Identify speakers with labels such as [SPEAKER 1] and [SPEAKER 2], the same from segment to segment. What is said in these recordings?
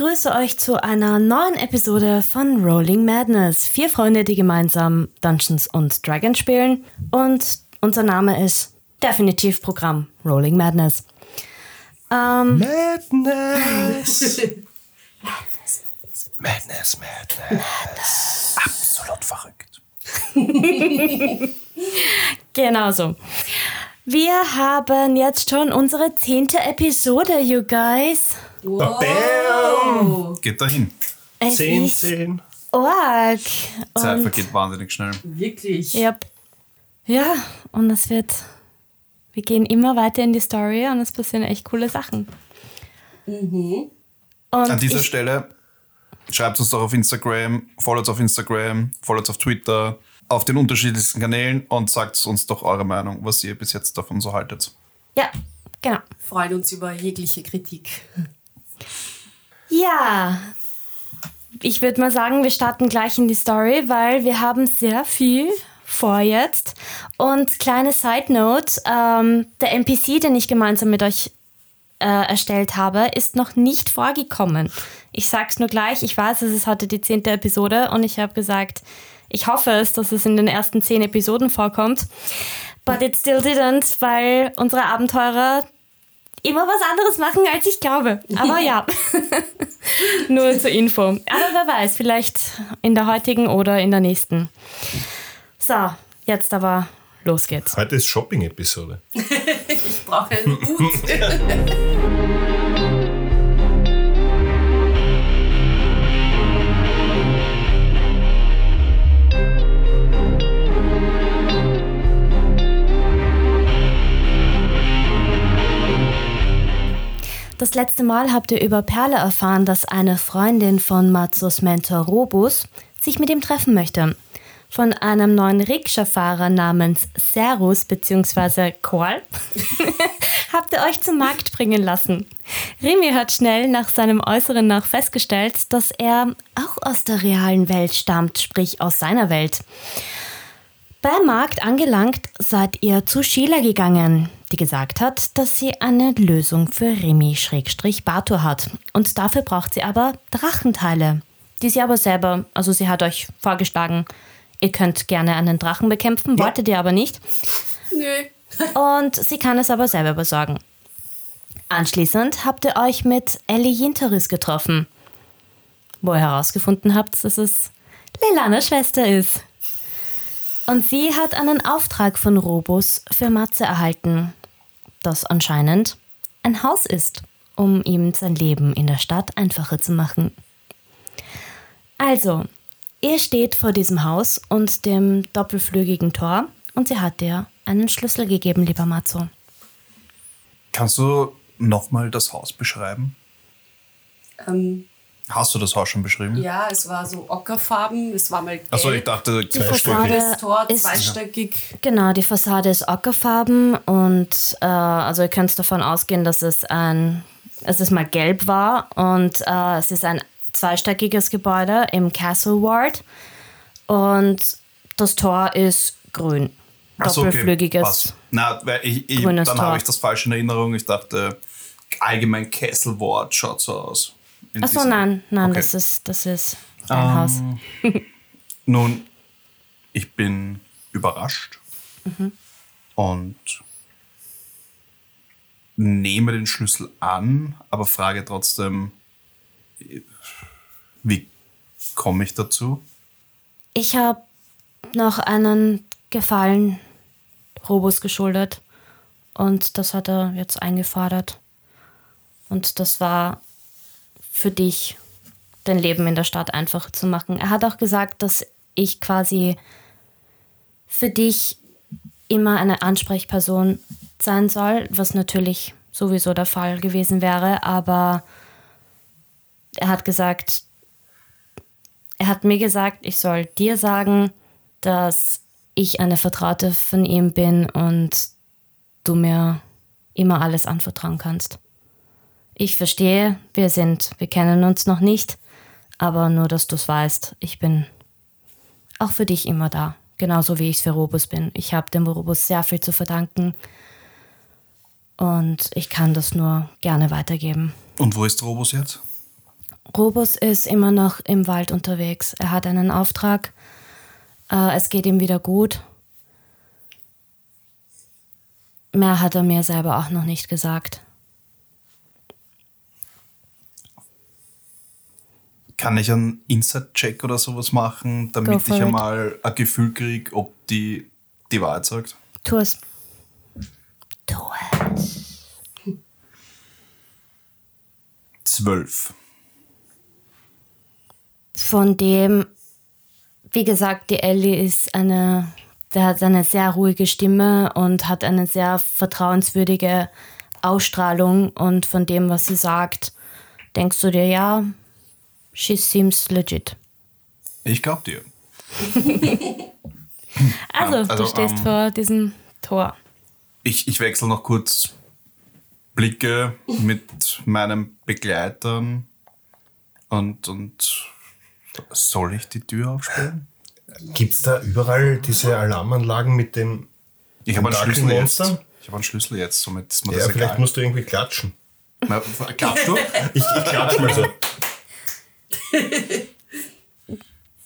[SPEAKER 1] begrüße euch zu einer neuen Episode von Rolling Madness. Vier Freunde, die gemeinsam Dungeons und Dragons spielen. Und unser Name ist definitiv Programm Rolling Madness. Ähm,
[SPEAKER 2] Madness. Madness, Madness. Absolut verrückt.
[SPEAKER 1] genau so. Wir haben jetzt schon unsere zehnte Episode, you guys.
[SPEAKER 2] Bam! Geht dahin.
[SPEAKER 1] Es
[SPEAKER 2] 10,
[SPEAKER 1] ist
[SPEAKER 2] 10.
[SPEAKER 1] Org.
[SPEAKER 2] Zeit
[SPEAKER 1] Und,
[SPEAKER 2] vergeht wahnsinnig schnell.
[SPEAKER 3] Wirklich.
[SPEAKER 1] yep. Ja, und es wird. Wir gehen immer weiter in die Story und es passieren echt coole Sachen. Und
[SPEAKER 2] An dieser Stelle schreibt uns doch auf Instagram, folgt uns auf Instagram, folgt uns auf Twitter, auf den unterschiedlichsten Kanälen und sagt uns doch eure Meinung, was ihr bis jetzt davon so haltet.
[SPEAKER 1] Ja, genau.
[SPEAKER 3] Freuen uns über jegliche Kritik.
[SPEAKER 1] Ja, ich würde mal sagen, wir starten gleich in die Story, weil wir haben sehr viel vor jetzt. Und kleine Side Note, ähm, der NPC, den ich gemeinsam mit euch äh, erstellt habe, ist noch nicht vorgekommen. Ich sag's nur gleich, ich weiß, es ist heute die zehnte Episode und ich habe gesagt, ich hoffe es, dass es in den ersten zehn Episoden vorkommt. But it still didn't, weil unsere Abenteurer immer was anderes machen, als ich glaube. Aber ja, nur zur Info. Aber wer weiß, vielleicht in der heutigen oder in der nächsten. So, jetzt aber los geht's.
[SPEAKER 4] Heute ist Shopping-Episode.
[SPEAKER 3] Ich brauche einen Hut.
[SPEAKER 1] Das letzte Mal habt ihr über Perle erfahren, dass eine Freundin von Matsus Mentor Robus sich mit ihm treffen möchte. Von einem neuen Rikscha-Fahrer namens Serus bzw. Koal habt ihr euch zum Markt bringen lassen. Remy hat schnell nach seinem Äußeren nach festgestellt, dass er auch aus der realen Welt stammt, sprich aus seiner Welt. Beim Markt angelangt seid ihr zu Sheila gegangen, die gesagt hat, dass sie eine Lösung für Remy-Bato hat. Und dafür braucht sie aber Drachenteile, die sie aber selber, also sie hat euch vorgeschlagen, ihr könnt gerne einen Drachen bekämpfen, wolltet ihr aber nicht.
[SPEAKER 3] Nö.
[SPEAKER 1] Und sie kann es aber selber besorgen. Anschließend habt ihr euch mit Ellie Jinteris getroffen, wo ihr herausgefunden habt, dass es Leilanas Schwester ist. Und sie hat einen Auftrag von Robus für Matze erhalten, das anscheinend ein Haus ist, um ihm sein Leben in der Stadt einfacher zu machen. Also, ihr steht vor diesem Haus und dem doppelflügigen Tor und sie hat dir einen Schlüssel gegeben, lieber Matzo.
[SPEAKER 2] Kannst du nochmal das Haus beschreiben?
[SPEAKER 3] Ähm,
[SPEAKER 2] Hast du das Haus schon beschrieben?
[SPEAKER 3] ja, es war so ockerfarben, es war mal gelb.
[SPEAKER 2] Achso, ich dachte,
[SPEAKER 1] Die Fassade
[SPEAKER 3] das Tor
[SPEAKER 1] ist
[SPEAKER 3] zweistöckig.
[SPEAKER 1] Genau, die Fassade ist ockerfarben und äh, also ihr könnt davon ausgehen, dass es ein, es ist mal gelb war und äh, es ist ein zweistöckiges Gebäude im Castle Ward und das Tor ist grün.
[SPEAKER 2] So, okay,
[SPEAKER 1] Doppelflügiges.
[SPEAKER 2] passt. Na, weil ich, ich,
[SPEAKER 1] grünes
[SPEAKER 2] dann habe ich das falsch in Erinnerung. Ich dachte, allgemein Castle Ward schaut so aus.
[SPEAKER 1] Achso, nein, nein,
[SPEAKER 2] Okay.
[SPEAKER 1] das ist, das ist ein
[SPEAKER 2] Ähm,
[SPEAKER 1] Haus.
[SPEAKER 2] Nun, ich bin überrascht und nehme den Schlüssel an, aber frage trotzdem, wie komme ich dazu?
[SPEAKER 1] Ich habe noch einen Gefallen Robus geschuldet und das hat er jetzt eingefordert. Und das war für dich, dein Leben in der Stadt einfacher zu machen. Er hat auch gesagt, dass ich quasi für dich immer eine Ansprechperson sein soll, was natürlich sowieso der Fall gewesen wäre, aber er hat gesagt, er hat mir gesagt, ich soll dir sagen, dass ich eine Vertraute von ihm bin und du mir immer alles anvertrauen kannst. Ich verstehe, wir sind, wir kennen uns noch nicht, aber nur, dass du es weißt, ich bin auch für dich immer da, genauso wie ich es für Robus bin. Ich habe dem Robus sehr viel zu verdanken und ich kann das nur gerne weitergeben.
[SPEAKER 2] Und wo ist Robus jetzt?
[SPEAKER 1] Robus ist immer noch im Wald unterwegs. Er hat einen Auftrag. Äh, es geht ihm wieder gut. Mehr hat er mir selber auch noch nicht gesagt.
[SPEAKER 2] Kann ich einen Inside-Check oder sowas machen, damit ich einmal ein Gefühl kriege, ob die die Wahrheit sagt?
[SPEAKER 1] Tu es. Tu es.
[SPEAKER 2] Zwölf.
[SPEAKER 1] Von dem, wie gesagt, die Ellie ist eine, der hat eine sehr ruhige Stimme und hat eine sehr vertrauenswürdige Ausstrahlung und von dem, was sie sagt, denkst du dir, ja, she seems legit.
[SPEAKER 2] Ich glaube dir.
[SPEAKER 1] Also,
[SPEAKER 2] Ja, also,
[SPEAKER 1] du stehst
[SPEAKER 2] ähm,
[SPEAKER 1] vor diesem Tor.
[SPEAKER 2] Ich, ich wechsle noch kurz Blicke mit meinen Begleitern und, und soll ich die Tür aufsperren?
[SPEAKER 4] Gibt es da überall diese Alarmanlagen mit den.
[SPEAKER 2] Ich habe einen Schlüssel jetzt. Ich habe einen Schlüssel jetzt, somit ist mir
[SPEAKER 4] Ja,
[SPEAKER 2] das
[SPEAKER 4] vielleicht
[SPEAKER 2] egal.
[SPEAKER 4] musst du irgendwie klatschen.
[SPEAKER 2] Na, Klappst du?
[SPEAKER 4] Ich, ich klatsch mal so.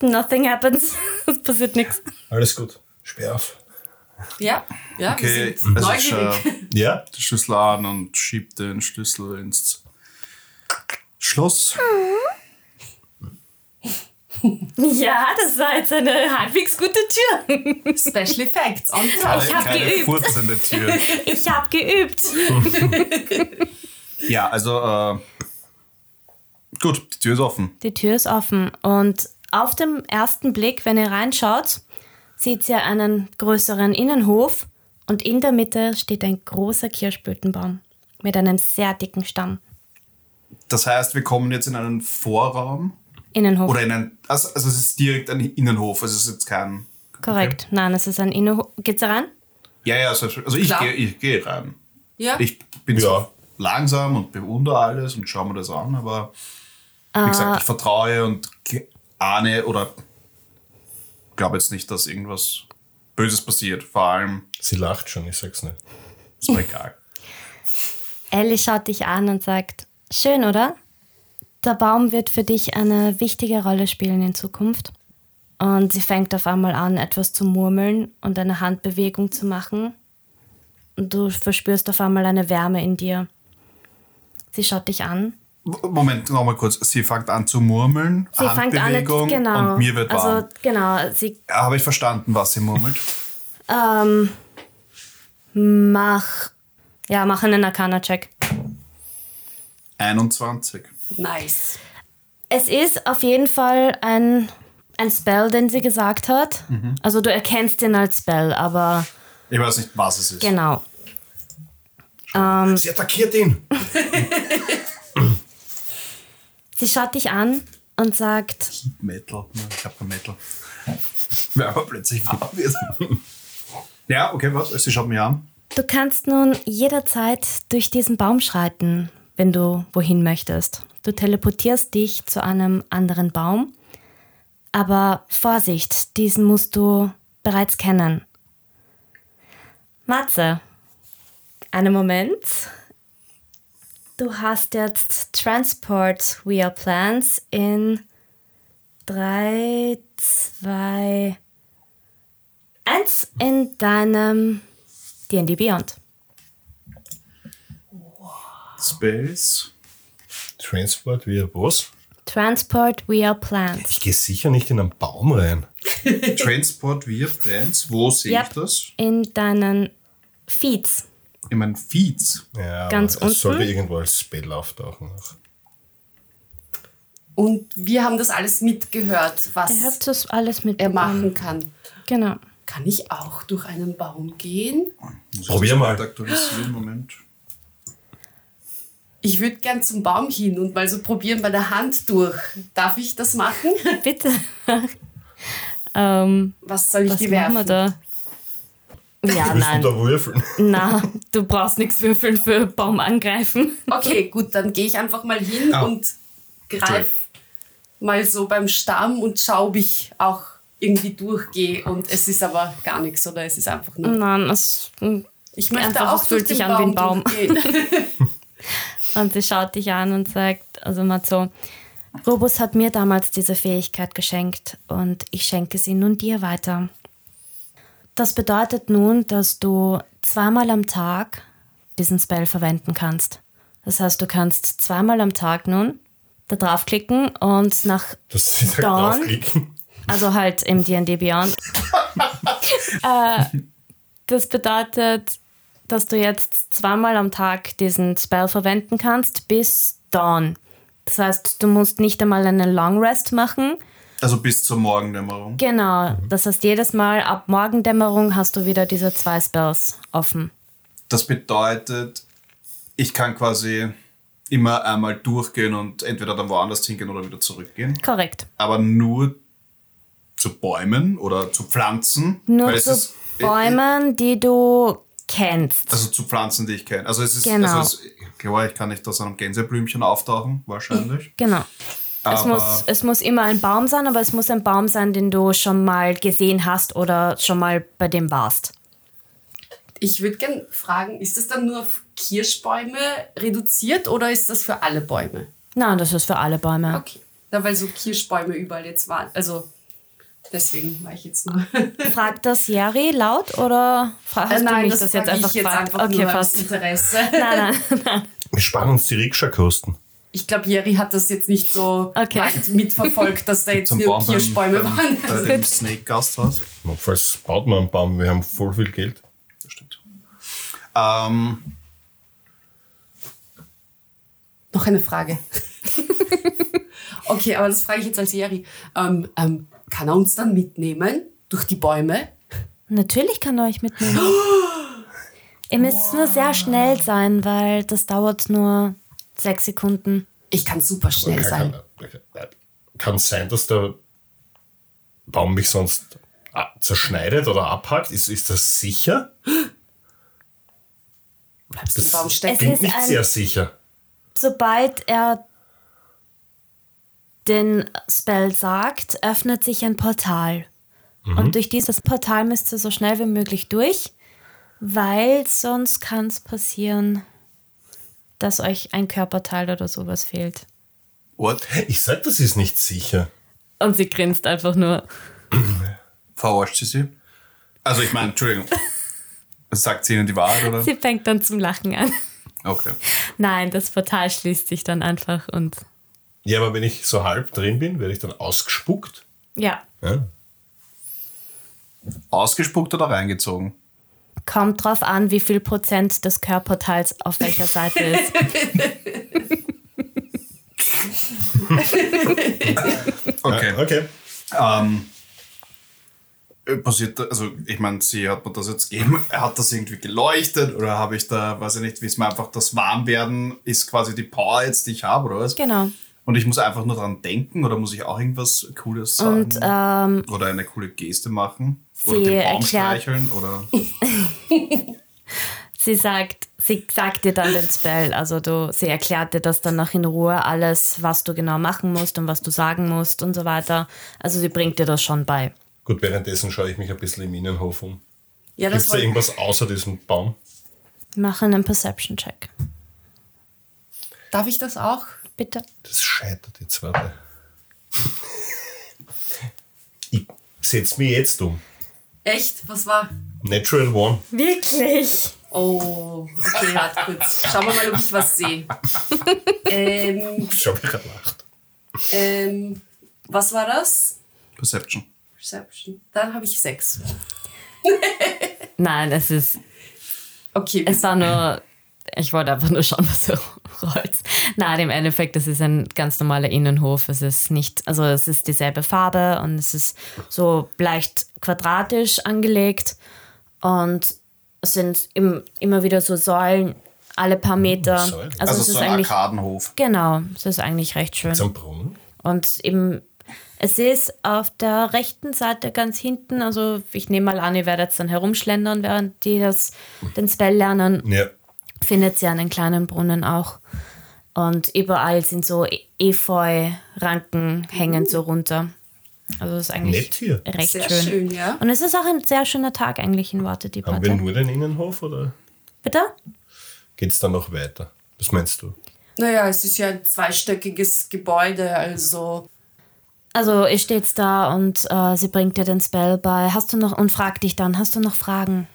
[SPEAKER 1] Nothing happens. es passiert nichts.
[SPEAKER 4] Alles gut. Sperr auf.
[SPEAKER 3] Ja, ja,
[SPEAKER 2] Okay,
[SPEAKER 3] wir sind
[SPEAKER 2] also ich
[SPEAKER 3] neugierig.
[SPEAKER 2] schaue
[SPEAKER 4] Ja?
[SPEAKER 2] den Schlüssel an und schieb den Schlüssel ins Schloss.
[SPEAKER 1] Ja, das war jetzt eine halbwegs gute Tür.
[SPEAKER 3] Special Effects on top.
[SPEAKER 1] Ich hab
[SPEAKER 2] Keine
[SPEAKER 1] geübt.
[SPEAKER 2] furzende Tür.
[SPEAKER 1] Ich habe geübt.
[SPEAKER 2] Ja, also äh, gut, die Tür ist offen.
[SPEAKER 1] Die Tür ist offen und auf dem ersten Blick, wenn ihr reinschaut, seht ihr einen größeren Innenhof und in der Mitte steht ein großer Kirschblütenbaum mit einem sehr dicken Stamm.
[SPEAKER 2] Das heißt, wir kommen jetzt in einen Vorraum
[SPEAKER 1] Innenhof.
[SPEAKER 2] oder in einen, also, also es ist direkt ein Innenhof, also es ist jetzt kein.
[SPEAKER 1] Korrekt. Nein, es ist ein Innenhof. Geht's da rein?
[SPEAKER 2] Ja, ja, also, also ich gehe ich geh rein.
[SPEAKER 3] Ja,
[SPEAKER 2] Ich bin
[SPEAKER 4] Ja.
[SPEAKER 2] zwar langsam und bewundere alles und schaue mir das an, aber wie gesagt, ich vertraue und ahne oder glaube jetzt nicht, dass irgendwas Böses passiert. Vor allem
[SPEAKER 4] Sie lacht schon, ich sag's nicht.
[SPEAKER 2] ist mir egal.
[SPEAKER 1] Ellie schaut dich an und sagt, schön, oder? Der Baum wird für dich eine wichtige Rolle spielen in Zukunft. Und sie fängt auf einmal an, etwas zu murmeln und eine Handbewegung zu machen. Und du verspürst auf einmal eine Wärme in dir. Sie schaut dich an.
[SPEAKER 2] Moment, nochmal kurz. Sie fängt an zu murmeln,
[SPEAKER 1] Sie fängt an,
[SPEAKER 2] Handbewegung
[SPEAKER 1] genau.
[SPEAKER 2] und mir wird warm.
[SPEAKER 1] Also, genau, sie
[SPEAKER 2] Habe ich verstanden, was sie murmelt?
[SPEAKER 1] ähm, mach, ja, mach einen Arcana-Check.
[SPEAKER 2] 21.
[SPEAKER 3] nice.
[SPEAKER 1] Es ist auf jeden Fall ein, ein Spell, den sie gesagt hat. Also du erkennst ihn als Spell, aber
[SPEAKER 2] Ich weiß nicht, was es ist.
[SPEAKER 1] genau.
[SPEAKER 4] Sie attackiert ihn!
[SPEAKER 1] Sie schaut dich an und sagt,
[SPEAKER 2] Metal. Nein, Ich habe kein Metal. Wer aber plötzlich warm wird. ja, okay, was? Sie schaut mich an.
[SPEAKER 1] du kannst nun jederzeit durch diesen Baum schreiten, wenn du wohin möchtest. Du teleportierst dich zu einem anderen Baum. Aber Vorsicht, diesen musst du bereits kennen. Matze, einen Moment. Du hast jetzt Transport via Plans in 3, 2, 1 in deinem D&D Beyond.
[SPEAKER 2] Space.
[SPEAKER 4] Transport via was?
[SPEAKER 1] Transport via Plants.
[SPEAKER 4] Ich gehe sicher nicht in einen Baum rein.
[SPEAKER 2] Transport via Plants. Wo sehe
[SPEAKER 1] Yep.
[SPEAKER 2] ich das?
[SPEAKER 1] In deinen Feeds.
[SPEAKER 2] In meinen Feeds.
[SPEAKER 4] Ja,
[SPEAKER 1] Ganz
[SPEAKER 4] aber es sollte
[SPEAKER 1] unten?
[SPEAKER 4] irgendwo als Spell auftauchen. Auch.
[SPEAKER 3] Und wir haben das alles mitgehört, was
[SPEAKER 1] Ihr habt das alles
[SPEAKER 3] er machen kann.
[SPEAKER 1] Genau.
[SPEAKER 3] Kann ich auch durch einen Baum gehen?
[SPEAKER 4] Probier mal.
[SPEAKER 2] Aktualisieren, Moment.
[SPEAKER 3] Ich würde gern zum Baum hin und mal so probieren bei der Hand durch. Darf ich das machen?
[SPEAKER 1] Bitte. ähm,
[SPEAKER 3] Was soll ich
[SPEAKER 1] was
[SPEAKER 3] dir werfen?
[SPEAKER 1] da? Ja,
[SPEAKER 4] Willst du
[SPEAKER 1] nein.
[SPEAKER 4] da würfeln?
[SPEAKER 1] Na, du brauchst nichts würfeln für Baum angreifen.
[SPEAKER 3] Okay, gut, dann gehe ich einfach mal hin
[SPEAKER 2] Ah.
[SPEAKER 3] und greif mal so beim Stamm und schau, ob ich auch irgendwie durchgehe. Und es ist aber gar nichts, oder? Es ist einfach nur.
[SPEAKER 1] Nein, es,
[SPEAKER 3] Ich möchte
[SPEAKER 1] Einfach,
[SPEAKER 3] auch
[SPEAKER 1] es fühlt sich
[SPEAKER 3] den
[SPEAKER 1] an wie ein
[SPEAKER 3] Baum
[SPEAKER 1] und sie schaut dich an und sagt, also mal so, Robus hat mir damals diese Fähigkeit geschenkt und ich schenke sie nun dir weiter. Das bedeutet nun, dass du zweimal am Tag diesen Spell verwenden kannst. Das heißt, du kannst zweimal am Tag nun da draufklicken und nach
[SPEAKER 4] Das ist halt
[SPEAKER 1] Dawn.
[SPEAKER 4] draufklicken.
[SPEAKER 1] also halt im D&D Beyond. äh, das bedeutet, dass du jetzt zweimal am Tag diesen Spell verwenden kannst bis Dawn. Das heißt, du musst nicht einmal einen Long Rest machen.
[SPEAKER 2] Also bis zur Morgendämmerung.
[SPEAKER 1] Genau. Das heißt, jedes Mal ab Morgendämmerung hast du wieder diese zwei Spells offen.
[SPEAKER 2] Das bedeutet, ich kann quasi immer einmal durchgehen und entweder dann woanders hingehen oder wieder zurückgehen.
[SPEAKER 1] Korrekt.
[SPEAKER 2] Aber nur zu Bäumen oder zu Pflanzen.
[SPEAKER 1] Nur zu
[SPEAKER 2] ist-
[SPEAKER 1] Bäumen, die du kennst.
[SPEAKER 2] Also zu Pflanzen, die ich kenne. Also es ist,
[SPEAKER 1] Genau.
[SPEAKER 2] also es, klar, ich kann nicht aus einem Gänseblümchen auftauchen, wahrscheinlich.
[SPEAKER 1] Genau. Es muss, es muss immer ein Baum sein, aber es muss ein Baum sein, den du schon mal gesehen hast oder schon mal bei dem warst.
[SPEAKER 3] Ich würde gerne fragen, ist das dann nur auf Kirschbäume reduziert oder ist das für alle Bäume?
[SPEAKER 1] Nein, das ist für alle Bäume.
[SPEAKER 3] Okay. Ja, weil so Kirschbäume überall jetzt waren. Also deswegen war ich jetzt nur.
[SPEAKER 1] Fragt das Jerry laut oder hast du mich das, jetzt
[SPEAKER 3] frag
[SPEAKER 1] einfach
[SPEAKER 3] ich jetzt
[SPEAKER 1] gefragt?
[SPEAKER 3] einfach
[SPEAKER 1] okay,
[SPEAKER 3] nur aus
[SPEAKER 1] passt.
[SPEAKER 3] Interesse.
[SPEAKER 1] Nein, nein, nein.
[SPEAKER 4] Wir sparen uns die Rikscha-Kosten.
[SPEAKER 3] Ich glaube, Jerry hat das jetzt nicht so
[SPEAKER 1] Okay.
[SPEAKER 3] weit mitverfolgt, dass da jetzt
[SPEAKER 2] Zum
[SPEAKER 3] nur Kirschbäume
[SPEAKER 2] beim,
[SPEAKER 3] waren.
[SPEAKER 2] bei dem Snake Gasthaus.
[SPEAKER 4] Notfalls baut man einen Baum, wir haben voll viel Geld.
[SPEAKER 2] Das stimmt. Ähm,
[SPEAKER 3] Noch eine Frage. okay, aber das frage ich jetzt als Jerry. Ähm, ähm, kann er uns dann mitnehmen durch die Bäume?
[SPEAKER 1] Natürlich kann er euch mitnehmen. Ihr müsst nur sehr schnell sein, weil das dauert nur sechs Sekunden.
[SPEAKER 3] Ich kann super schnell sein.
[SPEAKER 4] Kann, kann sein, dass der Baum mich sonst ah, zerschneidet oder abhackt. Ist, ist das sicher?
[SPEAKER 3] Bleibst du im
[SPEAKER 4] Das
[SPEAKER 3] Baum
[SPEAKER 1] Es
[SPEAKER 3] stecken?
[SPEAKER 4] klingt nicht
[SPEAKER 1] ein-
[SPEAKER 4] sehr sicher.
[SPEAKER 1] Sobald er den Spell sagt, öffnet sich ein Portal. Und durch dieses Portal müsst ihr so schnell wie möglich durch, weil sonst kann es passieren, dass euch ein Körperteil oder sowas fehlt.
[SPEAKER 2] What?
[SPEAKER 4] Ich sag, das ist nicht sicher.
[SPEAKER 1] Und sie grinst einfach nur.
[SPEAKER 2] Verarscht sie sie? Also ich meine, Entschuldigung. Sagt sie ihnen die Wahrheit, oder?
[SPEAKER 1] Sie fängt dann zum Lachen an.
[SPEAKER 2] Okay.
[SPEAKER 1] Nein, das Portal schließt sich dann einfach und
[SPEAKER 4] Ja, aber wenn ich so halb drin bin, werde ich dann ausgespuckt.
[SPEAKER 1] ja,
[SPEAKER 4] Ja.
[SPEAKER 2] Ausgespuckt oder reingezogen?
[SPEAKER 1] Kommt drauf an, wie viel Prozent des Körperteils auf welcher Seite ist.
[SPEAKER 2] Okay.
[SPEAKER 4] Ja, okay.
[SPEAKER 2] Ähm, äh, passiert, also ich meine, sie hat mir das jetzt gegeben, hat das irgendwie geleuchtet oder habe ich da, weiß ich nicht, wie es mir einfach das Warmwerden ist quasi die Power jetzt, die ich habe oder was?
[SPEAKER 1] Genau.
[SPEAKER 2] Und ich muss einfach nur dran denken oder muss ich auch irgendwas Cooles sagen?
[SPEAKER 1] Und ähm,
[SPEAKER 2] oder eine coole Geste machen? Oder
[SPEAKER 1] Sie
[SPEAKER 2] den Baum
[SPEAKER 1] erklärt-
[SPEAKER 2] streicheln? Oder
[SPEAKER 1] sie sagt, sie sagt dir dann den Spell. Also du, sie erklärt dir das dann noch in Ruhe alles, was du genau machen musst und was du sagen musst und so weiter. Also sie bringt dir das schon bei.
[SPEAKER 4] Gut, währenddessen schaue ich mich ein bisschen im Innenhof um.
[SPEAKER 3] Ja,
[SPEAKER 4] Gibt
[SPEAKER 3] das
[SPEAKER 4] es da irgendwas außer diesem Baum?
[SPEAKER 1] Mach einen Perception-Check.
[SPEAKER 3] darf ich das auch?
[SPEAKER 1] Bitte.
[SPEAKER 4] Das scheitert jetzt, warte. ich setze mich jetzt um.
[SPEAKER 3] Echt? Was war?
[SPEAKER 4] Natural One.
[SPEAKER 1] Wirklich?
[SPEAKER 3] Oh, okay, warte kurz. Schauen wir mal, ob ich was sehe. Ähm,
[SPEAKER 4] Schau, wie er lacht.
[SPEAKER 3] ähm, was war das?
[SPEAKER 2] Perception.
[SPEAKER 3] Perception. Dann habe ich sechs.
[SPEAKER 1] Nein, es ist,
[SPEAKER 3] Okay,
[SPEAKER 1] es war nur, ich wollte einfach nur schauen, was du rollst. Nein, im Endeffekt, es ist ein ganz normaler Innenhof. Es ist nicht, also es ist dieselbe Farbe und es ist so leicht quadratisch angelegt und es sind im, immer wieder so Säulen alle paar Meter. Also,
[SPEAKER 2] Also,
[SPEAKER 1] es
[SPEAKER 2] so
[SPEAKER 1] ist
[SPEAKER 2] ein
[SPEAKER 1] eigentlich,
[SPEAKER 2] Arkadenhof.
[SPEAKER 1] genau, es ist eigentlich recht schön.
[SPEAKER 4] Zum Brunnen.
[SPEAKER 1] Und eben, es ist auf der rechten Seite ganz hinten, also ich nehme mal an, ihr werdet jetzt dann herumschlendern, während die das, den Spell lernen,
[SPEAKER 4] Ja.
[SPEAKER 1] findet ihr einen kleinen Brunnen auch. Und überall sind so E- Efeu-Ranken hängen so runter. Also das ist eigentlich
[SPEAKER 4] Nett hier.
[SPEAKER 1] recht
[SPEAKER 3] sehr
[SPEAKER 1] schön.
[SPEAKER 3] schön. ja.
[SPEAKER 1] Und es ist auch ein sehr schöner Tag eigentlich in Worte die
[SPEAKER 4] Haben wir nur den Innenhof oder
[SPEAKER 1] Bitte?
[SPEAKER 4] geht es dann noch weiter? Was meinst du?
[SPEAKER 3] Naja, es ist ja ein zweistöckiges Gebäude, also
[SPEAKER 1] Also ihr steht da und äh, sie bringt dir den Spell bei. Hast du noch und fragt dich dann, hast du noch Fragen?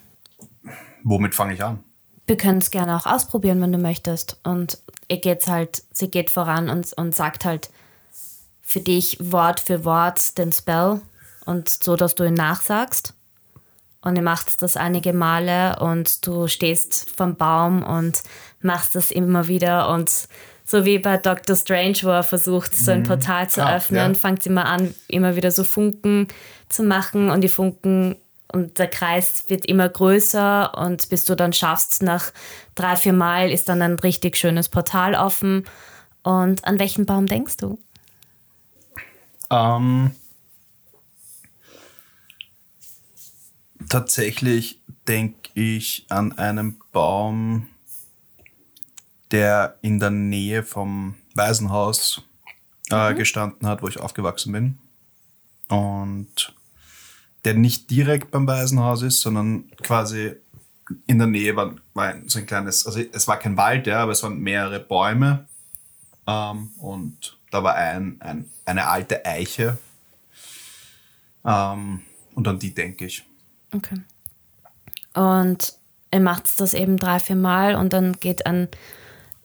[SPEAKER 2] Womit fange ich an?
[SPEAKER 1] Wir können es gerne auch ausprobieren, wenn du möchtest. Und ihr geht's halt, sie geht voran und, und sagt halt für dich Wort für Wort den Spell und so, dass du ihn nachsagst. Und ihr macht das einige Male und du stehst vom Baum und machst das immer wieder und so wie bei Doctor Strange, wo er versucht, so ein Portal zu
[SPEAKER 2] Ah,
[SPEAKER 1] öffnen,
[SPEAKER 2] ja.
[SPEAKER 1] fängt sie mal an, immer wieder so Funken zu machen und die Funken und der Kreis wird immer größer und bis du dann schaffst, nach drei, vier Mal ist dann ein richtig schönes Portal offen. Und an welchen Baum denkst du?
[SPEAKER 2] Ähm, tatsächlich denke ich an einen Baum, der in der Nähe vom Waisenhaus äh, gestanden hat, wo ich aufgewachsen bin. Und der nicht direkt beim Waisenhaus ist, sondern quasi in der Nähe war, war so ein kleines, also es war kein Wald, ja, aber es waren mehrere Bäume. Ähm, und da war ein, ein, eine alte Eiche. Ähm, und an die denke ich.
[SPEAKER 1] Okay. Und er macht das eben drei, vier Mal und dann geht ein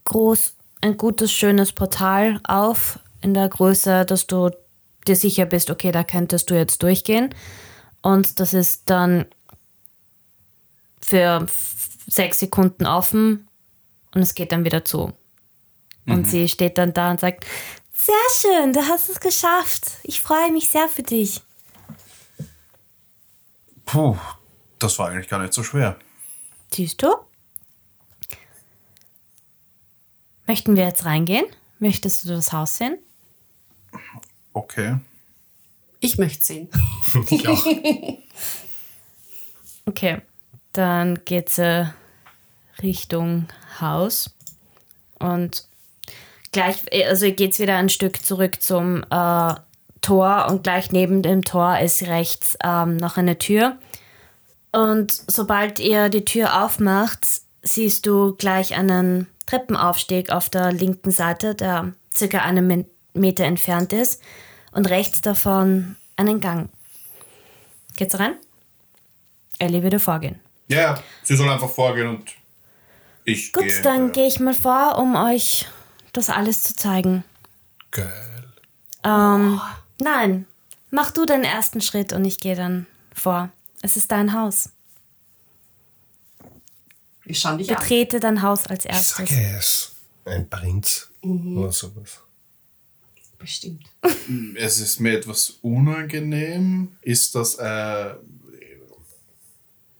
[SPEAKER 1] groß, ein gutes, schönes Portal auf in der Größe, dass du dir sicher bist, okay, da könntest du jetzt durchgehen. Und das ist dann für sechs Sekunden offen und es geht dann wieder zu. Und sie steht dann da und sagt, sehr schön, du hast es geschafft. Ich freue mich sehr für dich.
[SPEAKER 2] Puh, das war eigentlich gar nicht so schwer.
[SPEAKER 1] Siehst du? Möchten wir jetzt reingehen? Möchtest du das Haus sehen?
[SPEAKER 2] Okay.
[SPEAKER 3] ich möchte sehen.
[SPEAKER 4] Ich auch.
[SPEAKER 1] Okay, dann geht's äh, Richtung Haus und gleich, also geht's wieder ein Stück zurück zum äh, Tor und gleich neben dem Tor ist rechts ähm, noch eine Tür. Und sobald ihr die Tür aufmacht, siehst du gleich einen Treppenaufstieg auf der linken Seite, der circa einen Meter entfernt ist und rechts davon einen Gang. Geht's rein? Ellie würde vorgehen.
[SPEAKER 2] Ja, ja, sie soll einfach vorgehen und ich
[SPEAKER 1] Gut,
[SPEAKER 2] gehe.
[SPEAKER 1] dann
[SPEAKER 2] äh,
[SPEAKER 1] gehe ich mal vor, um euch das alles zu zeigen.
[SPEAKER 4] Geil.
[SPEAKER 1] Ähm, nein, mach du den ersten Schritt und ich gehe dann vor. Es ist dein Haus.
[SPEAKER 3] Ich schau dich an.
[SPEAKER 1] Betrete dein Haus als
[SPEAKER 4] Ich
[SPEAKER 1] erstes.
[SPEAKER 4] sage es. Ein Prinz oder sowas.
[SPEAKER 3] Bestimmt.
[SPEAKER 2] Es ist mir etwas unangenehm. Ist das, äh,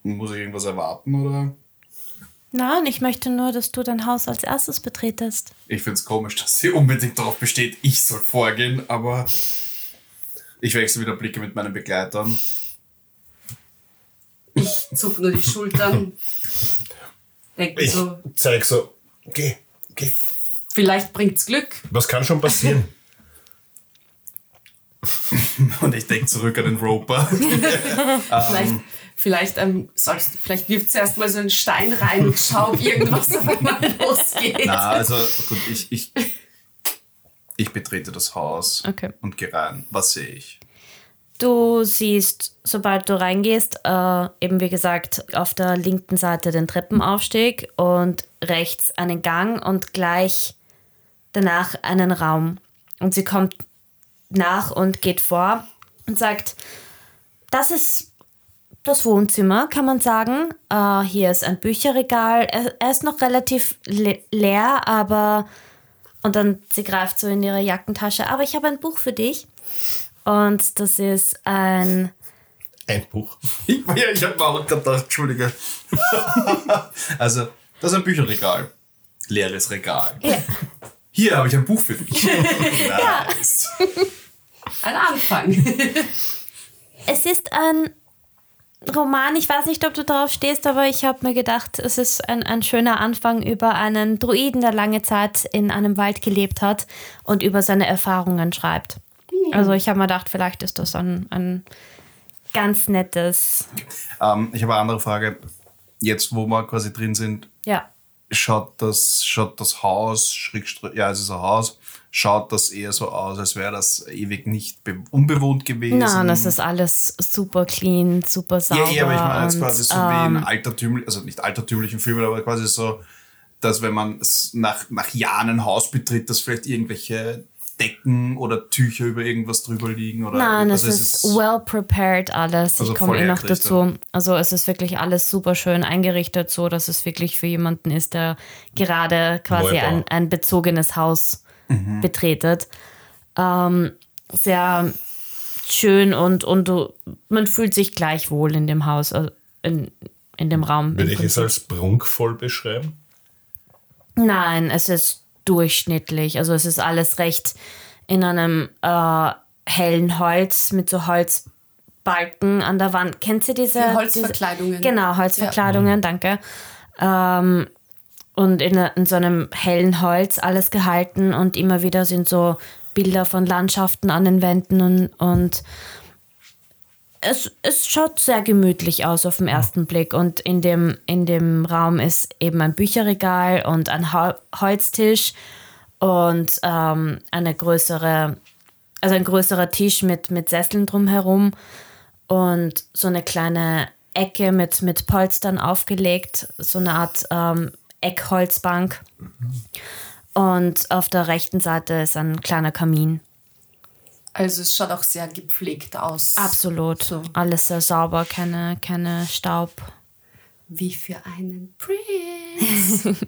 [SPEAKER 2] muss ich irgendwas erwarten oder?
[SPEAKER 1] Nein, ich möchte nur, dass du dein Haus als erstes betretest.
[SPEAKER 2] Ich finde es komisch, dass sie unbedingt darauf besteht, ich soll vorgehen, aber ich wechsle wieder Blicke mit meinen Begleitern.
[SPEAKER 3] Ich zuck nur die Schultern. Denk
[SPEAKER 4] Ich
[SPEAKER 3] so,
[SPEAKER 4] zeig so, geh, geh.
[SPEAKER 3] vielleicht bringt's Glück.
[SPEAKER 4] Was kann schon passieren?
[SPEAKER 2] Und ich denke zurück an den Roper.
[SPEAKER 3] Vielleicht, vielleicht, ähm, sollst, vielleicht wirft sie erstmal so einen Stein rein und schau, ob irgendwas auf einmal losgeht.
[SPEAKER 2] Na, also gut, ich, ich, ich betrete das Haus
[SPEAKER 1] Okay.
[SPEAKER 2] und gehe rein. Was sehe ich?
[SPEAKER 1] Du siehst, sobald du reingehst, äh, eben wie gesagt, auf der linken Seite den Treppenaufstieg und rechts einen Gang und gleich danach einen Raum. Und sie kommt nach und geht vor und sagt, das ist das Wohnzimmer, kann man sagen. Äh, hier ist ein Bücherregal. Er, er ist noch relativ le leer, aber... Und dann sie greift so in ihre Jackentasche. Aber ich habe ein Buch für dich. Und das ist ein.
[SPEAKER 4] Ein Buch.
[SPEAKER 2] Ich, ja, ich habe mir auch gedacht, Entschuldige. also, das ist ein Bücherregal. Leeres Regal.
[SPEAKER 1] Ja.
[SPEAKER 2] Hier habe ich ein Buch für dich. nice.
[SPEAKER 3] Ein Anfang.
[SPEAKER 1] Es ist ein Roman. Ich weiß nicht, ob du darauf stehst, aber ich habe mir gedacht, es ist ein, ein schöner Anfang über einen Druiden, der lange Zeit in einem Wald gelebt hat und über seine Erfahrungen schreibt. Also ich habe mir gedacht, vielleicht ist das ein, ein ganz nettes.
[SPEAKER 2] Ähm, ich habe eine andere Frage. Jetzt, wo wir quasi drin sind,
[SPEAKER 1] Ja.
[SPEAKER 2] schaut das, schaut das Haus, ja, es ist ein Haus, schaut das eher so aus, als wäre das ewig nicht be- unbewohnt gewesen.
[SPEAKER 1] Nein, das ist alles super clean, super sauber.
[SPEAKER 2] Ja, ja, aber ich meine jetzt quasi so wie
[SPEAKER 1] ähm,
[SPEAKER 2] in altertümlichen, also nicht altertümlichen Filmen, aber quasi so, dass wenn man nach, nach Jahren ein Haus betritt, dass vielleicht irgendwelche Decken oder Tücher über irgendwas drüber liegen oder
[SPEAKER 1] Nein,
[SPEAKER 2] also
[SPEAKER 1] es ist well prepared alles.
[SPEAKER 2] Also
[SPEAKER 1] ich komme eh noch dazu. Also es ist wirklich alles super schön eingerichtet, so dass es wirklich für jemanden ist, der gerade quasi ein, ein bezogenes Haus
[SPEAKER 2] Mhm.
[SPEAKER 1] betretet. Ähm, sehr schön und, und du, man fühlt sich gleich wohl in dem Haus, also in, in dem Raum.
[SPEAKER 4] Würde ich es als prunkvoll beschreiben?
[SPEAKER 1] Nein, es ist durchschnittlich. Also es ist alles recht in einem äh, hellen Holz mit so Holzbalken an der Wand. Kennst du diese?
[SPEAKER 3] Die Holzverkleidungen.
[SPEAKER 1] Diese, genau, Holzverkleidungen, danke. Ähm, und in, in so einem hellen Holz alles gehalten und immer wieder sind so Bilder von Landschaften an den Wänden und, und es, es schaut sehr gemütlich aus auf den ersten Blick und in dem, in dem Raum ist eben ein Bücherregal und ein Hol- Holztisch und ähm, eine größere, also ein größerer Tisch mit, mit Sesseln drumherum und so eine kleine Ecke mit, mit Polstern aufgelegt, so eine Art ähm, Eckholzbank. Und auf der rechten Seite ist ein kleiner Kamin.
[SPEAKER 3] Also es schaut auch sehr gepflegt aus.
[SPEAKER 1] Absolut.
[SPEAKER 3] So.
[SPEAKER 1] Alles sehr sauber, keine, keine Staub.
[SPEAKER 3] Wie für einen Prince.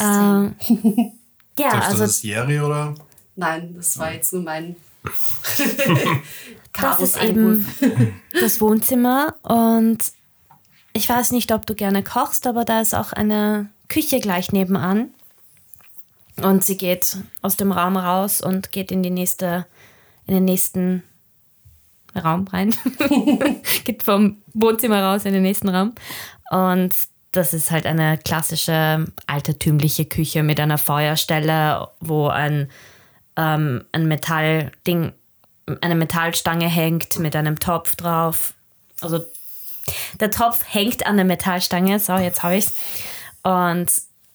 [SPEAKER 1] Ähm, ja,
[SPEAKER 2] du
[SPEAKER 1] also
[SPEAKER 2] das Serie oder?
[SPEAKER 3] Nein, das war jetzt nur mein
[SPEAKER 1] das ist eben das Wohnzimmer und ich weiß nicht, ob du gerne kochst, aber da ist auch eine Küche gleich nebenan. Und sie geht aus dem Raum raus und geht in die nächste, in den nächsten Raum rein. geht vom Wohnzimmer raus in den nächsten Raum. Und das ist halt eine klassische altertümliche Küche mit einer Feuerstelle, wo ein, ähm, ein Metallding, eine Metallstange hängt mit einem Topf drauf. Also der Topf hängt an der Metallstange, so jetzt habe ich's. Und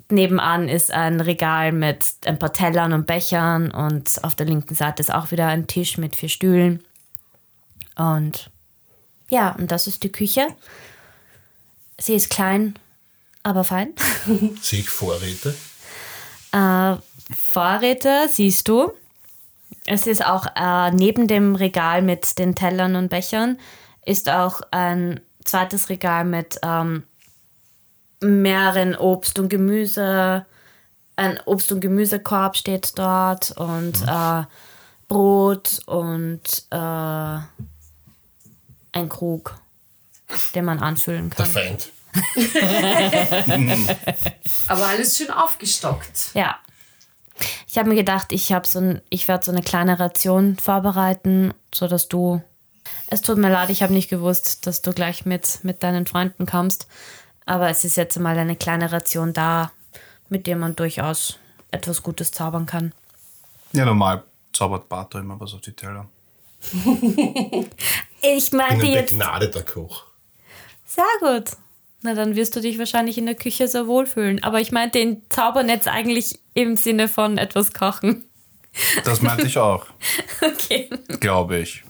[SPEAKER 1] nebenan ist ein Regal mit ein paar Tellern und Bechern und auf der linken Seite ist auch wieder ein Tisch mit vier Stühlen. Und ja, und das ist die Küche. Sie ist klein, aber fein.
[SPEAKER 4] Sehe ich Vorräte?
[SPEAKER 1] Äh, Vorräte siehst du. Es ist auch äh, neben dem Regal mit den Tellern und Bechern ist auch ein zweites Regal mit ähm, mehreren Obst und Gemüse. Ein Obst- und Gemüsekorb steht dort und äh, Brot und äh, ein Krug, den man anfüllen
[SPEAKER 4] Der
[SPEAKER 1] kann.
[SPEAKER 4] Feind.
[SPEAKER 3] Aber alles schön aufgestockt.
[SPEAKER 1] Ja. Ich habe mir gedacht, ich habe so ein, ich werde so eine kleine Ration vorbereiten, so dass du. Es tut mir leid, ich habe nicht gewusst, dass du gleich mit mit deinen Freunden kommst, aber es ist jetzt mal eine kleine Ration da, mit der man durchaus etwas Gutes zaubern kann.
[SPEAKER 2] Ja, normal zaubert Bato immer was auf die Teller.
[SPEAKER 1] Ich
[SPEAKER 4] bin
[SPEAKER 1] meinte
[SPEAKER 4] ein
[SPEAKER 1] jetzt
[SPEAKER 4] begnadeter Koch.
[SPEAKER 1] sehr gut. Na, dann wirst du dich wahrscheinlich in der Küche sehr wohlfühlen. Aber ich meinte den Zaubern jetzt eigentlich im Sinne von etwas kochen.
[SPEAKER 2] Das meinte ich auch,
[SPEAKER 1] Okay.
[SPEAKER 2] glaube ich.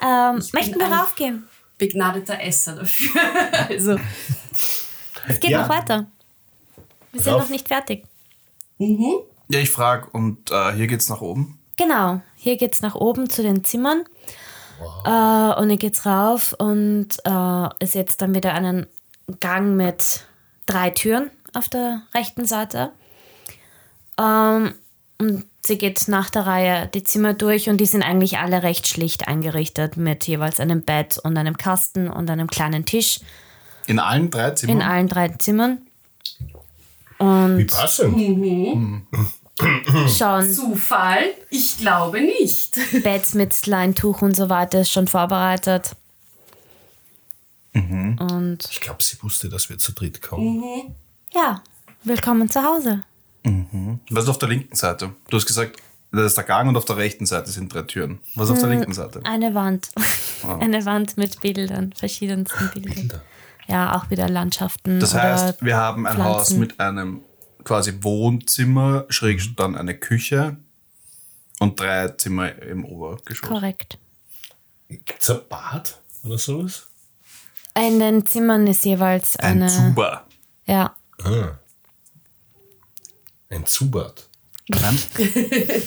[SPEAKER 1] Ähm, möchten wir raufgehen?
[SPEAKER 3] Begnadeter Esser dafür. also,
[SPEAKER 1] Es geht
[SPEAKER 4] Ja.
[SPEAKER 1] noch weiter. Wir sind
[SPEAKER 4] Rauf.
[SPEAKER 1] noch nicht fertig.
[SPEAKER 2] Ja, ich frage, und äh, hier geht's nach oben.
[SPEAKER 1] Genau, hier geht's nach oben zu den Zimmern. Äh, und hier geht's rauf und äh, ist jetzt dann wieder einen Gang mit drei Türen auf der rechten Seite. Ähm, und sie geht nach der Reihe die Zimmer durch und die sind eigentlich alle recht schlicht eingerichtet mit jeweils einem Bett und einem Kasten und einem kleinen Tisch
[SPEAKER 2] In allen drei Zimmern.
[SPEAKER 1] in allen drei Zimmern. Und
[SPEAKER 4] Wie passend.
[SPEAKER 1] schauen
[SPEAKER 3] Zufall? Ich glaube nicht.
[SPEAKER 1] Bett mit Leintuch und so weiter ist schon vorbereitet. Und
[SPEAKER 4] Ich glaube, sie wusste, dass wir zu dritt kommen.
[SPEAKER 1] ja, willkommen zu Hause.
[SPEAKER 2] Was ist auf der linken Seite? Du hast gesagt, das ist der Gang und auf der rechten Seite sind drei Türen. Was ist auf der linken Seite?
[SPEAKER 1] Eine Wand. Eine Wand mit Bildern, verschiedensten Bildern.
[SPEAKER 4] Bilder.
[SPEAKER 1] ja auch wieder Landschaften.
[SPEAKER 2] Das
[SPEAKER 1] oder
[SPEAKER 2] heißt, wir haben ein Haus
[SPEAKER 1] Pflanzen.
[SPEAKER 2] mit einem quasi Wohnzimmer, schräg dann eine Küche und drei Zimmer im Obergeschoss.
[SPEAKER 1] Korrekt.
[SPEAKER 4] Gibt es ein Bad oder sowas?
[SPEAKER 1] In den Zimmern ist jeweils
[SPEAKER 2] Ein
[SPEAKER 1] eine.
[SPEAKER 2] Zuber.
[SPEAKER 1] Ja.
[SPEAKER 4] Ah. Ein Zubad.
[SPEAKER 2] Nein?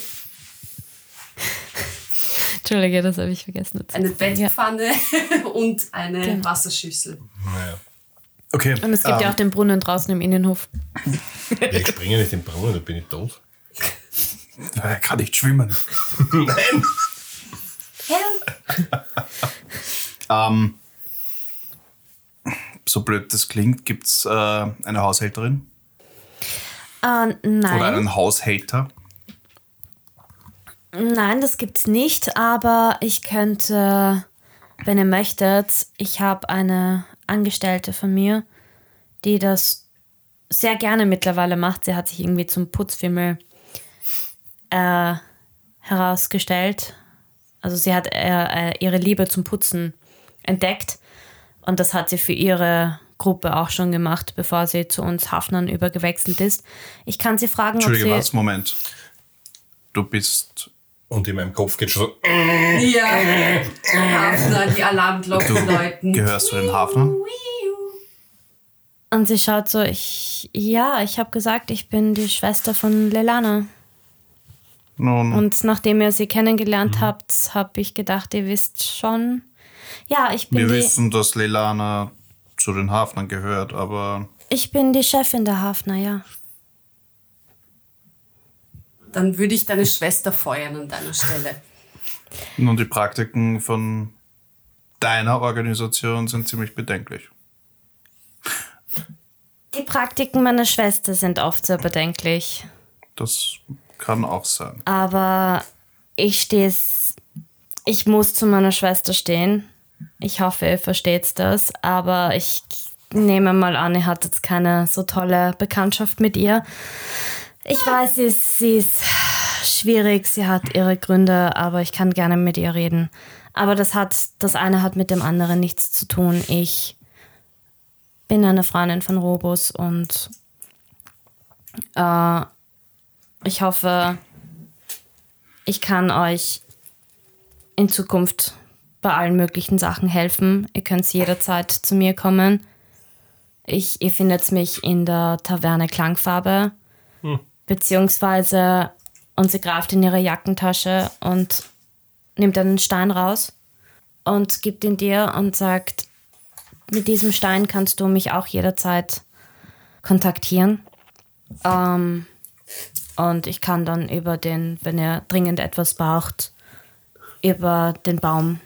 [SPEAKER 1] Entschuldige, das habe ich vergessen.
[SPEAKER 3] Eine. Bettpfanne und eine
[SPEAKER 1] Genau.
[SPEAKER 3] Wasserschüssel.
[SPEAKER 4] Naja.
[SPEAKER 2] Okay.
[SPEAKER 1] Und es gibt ja
[SPEAKER 2] ähm,
[SPEAKER 1] auch den Brunnen draußen im Innenhof.
[SPEAKER 4] Ja, ich springe nicht in den Brunnen, da bin ich tot.
[SPEAKER 2] Er kann nicht schwimmen.
[SPEAKER 4] Nein!
[SPEAKER 2] Ähm, so blöd das klingt, gibt es äh, eine Haushälterin
[SPEAKER 1] Äh, nein.
[SPEAKER 2] oder einen Haushälter.
[SPEAKER 1] Nein, das gibt's nicht, aber ich könnte, wenn ihr möchtet, ich habe eine Angestellte von mir, die das sehr gerne mittlerweile macht. Sie hat sich irgendwie zum Putzfimmel äh, herausgestellt. Also sie hat äh, äh, ihre Liebe zum Putzen entdeckt und das hat sie für ihre Gruppe auch schon gemacht, bevor sie zu uns Hafnern übergewechselt ist. Ich kann sie fragen, ob
[SPEAKER 2] Entschuldige,
[SPEAKER 1] sie...
[SPEAKER 2] was? Moment. Du bist.
[SPEAKER 4] Und in meinem Kopf geht schon so.
[SPEAKER 3] Ja. Hafner, die Alarmglocken läuten.
[SPEAKER 2] Gehörst du den Hafnern?
[SPEAKER 1] Und sie schaut so, ich, ja, ich habe gesagt, ich bin die Schwester von Lelana.
[SPEAKER 2] Nun,
[SPEAKER 1] Und nachdem ihr sie kennengelernt habt, habe ich gedacht, ihr wisst schon. Ja, ich bin,
[SPEAKER 2] wir
[SPEAKER 1] die,
[SPEAKER 2] wissen, dass Lelana zu den Hafnern gehört, aber
[SPEAKER 1] ich bin die Chefin der Hafner, ja.
[SPEAKER 3] Dann würde ich deine Schwester feuern an deiner Stelle.
[SPEAKER 2] nun die Praktiken von deiner Organisation sind ziemlich bedenklich.
[SPEAKER 1] Die Praktiken meiner Schwester sind oft sehr bedenklich.
[SPEAKER 2] Das kann auch sein.
[SPEAKER 1] Aber ich stehe Ich muss zu meiner Schwester stehen. Ich hoffe, ihr versteht das. Aber ich nehme mal an, ihr hattet keine so tolle Bekanntschaft mit ihr. Ich weiß, sie ist, sie ist schwierig, sie hat ihre Gründe, aber ich kann gerne mit ihr reden. Aber das hat, das eine hat mit dem anderen nichts zu tun. Ich bin eine Freundin von Robus und äh, ich hoffe, ich kann euch in Zukunft bei allen möglichen Sachen helfen. Ihr könnt jederzeit zu mir kommen. Ich, ihr findet mich in der Taverne Klangfarbe. Beziehungsweise, und sie greift in ihre Jackentasche und nimmt einen Stein raus und gibt ihn dir und sagt, mit diesem Stein kannst du mich auch jederzeit kontaktieren. Ähm, und ich kann dann über den, wenn ihr dringend etwas braucht, über den Baum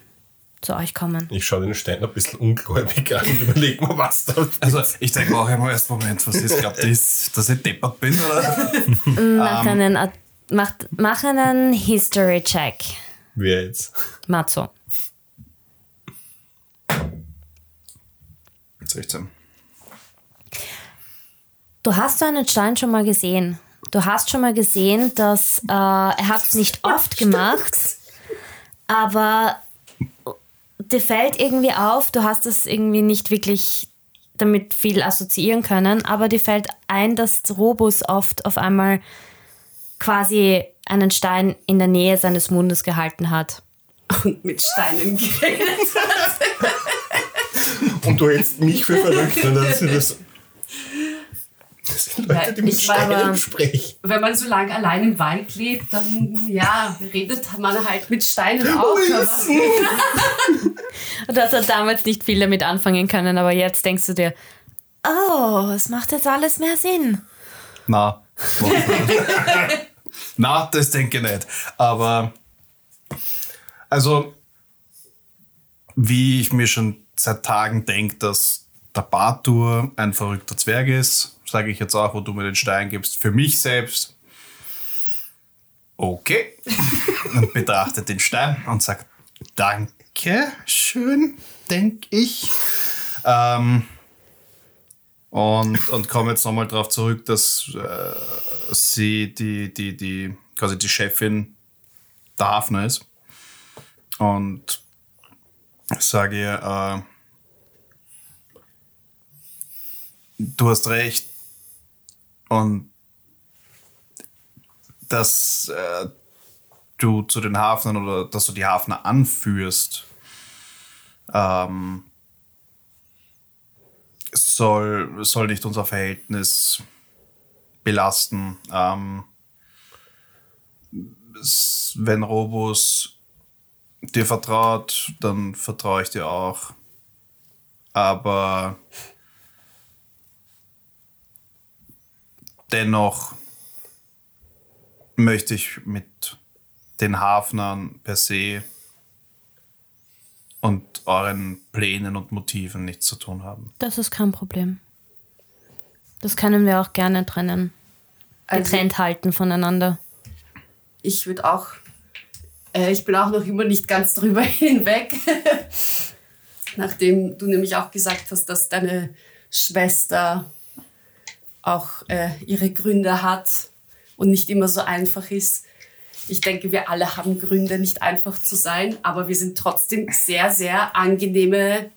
[SPEAKER 1] zu euch kommen.
[SPEAKER 4] Ich schaue den Stein ein bisschen ungläubig an und überlege mir, was da
[SPEAKER 2] Also ich denke auch immer erst, Moment, was ist, glaubt ihr, dass dass ich deppert bin? Oder?
[SPEAKER 1] Mach einen, Ad- macht, mach einen History-Check,
[SPEAKER 4] Wer jetzt?
[SPEAKER 1] Matzo.
[SPEAKER 2] 16.
[SPEAKER 1] Du hast so einen Stein schon mal gesehen. Du hast schon mal gesehen, dass äh, er hat es nicht oft gemacht, aber dir fällt irgendwie auf, du hast es irgendwie nicht wirklich damit viel assoziieren können, aber dir fällt ein, dass Robus oft auf einmal quasi einen Stein in der Nähe seines Mundes gehalten hat.
[SPEAKER 3] Und mit Steinen geredet hat.
[SPEAKER 4] Und du hältst mich für verrückt, und dann sind das. Das sind Leute, die mit Steinen sprechen.
[SPEAKER 3] Wenn man so lange allein im Wald lebt, dann ja, redet man halt mit Steinen auch.
[SPEAKER 1] Das hat damals nicht viel damit anfangen können, aber jetzt denkst du dir, oh, es macht jetzt alles mehr Sinn.
[SPEAKER 2] Na. Na, das denke ich nicht. Aber also, wie ich mir schon seit Tagen denke, dass der Bartur ein verrückter Zwerg ist, sage ich jetzt auch, wo du mir den Stein gibst, für mich selbst. Okay. und betrachtet den Stein und sagt, danke, schön, denke ich. Ähm, und, und komme jetzt nochmal darauf zurück, dass äh, sie die, die, die, quasi die Chefin der Hafner ist. Und sage ihr, äh, du hast recht. Und dass äh, du zu den Hafnern oder dass du die Hafner anführst, ähm, soll, soll nicht unser Verhältnis belasten. Ähm, wenn Robus dir vertraut, dann vertraue ich dir auch. Aber dennoch möchte ich mit den Hafnern per se und euren Plänen und Motiven nichts zu tun haben.
[SPEAKER 1] Das ist kein Problem. Das können wir auch gerne trennen.
[SPEAKER 3] Also,
[SPEAKER 1] Getrennt halten voneinander.
[SPEAKER 3] ich würde auch, äh, ich bin auch noch immer nicht ganz drüber hinweg. Nachdem du nämlich auch gesagt hast, dass deine Schwester auch äh, ihre Gründe hat und nicht immer so einfach ist. Ich denke, wir alle haben Gründe, nicht einfach zu sein, aber wir sind trotzdem sehr, sehr angenehme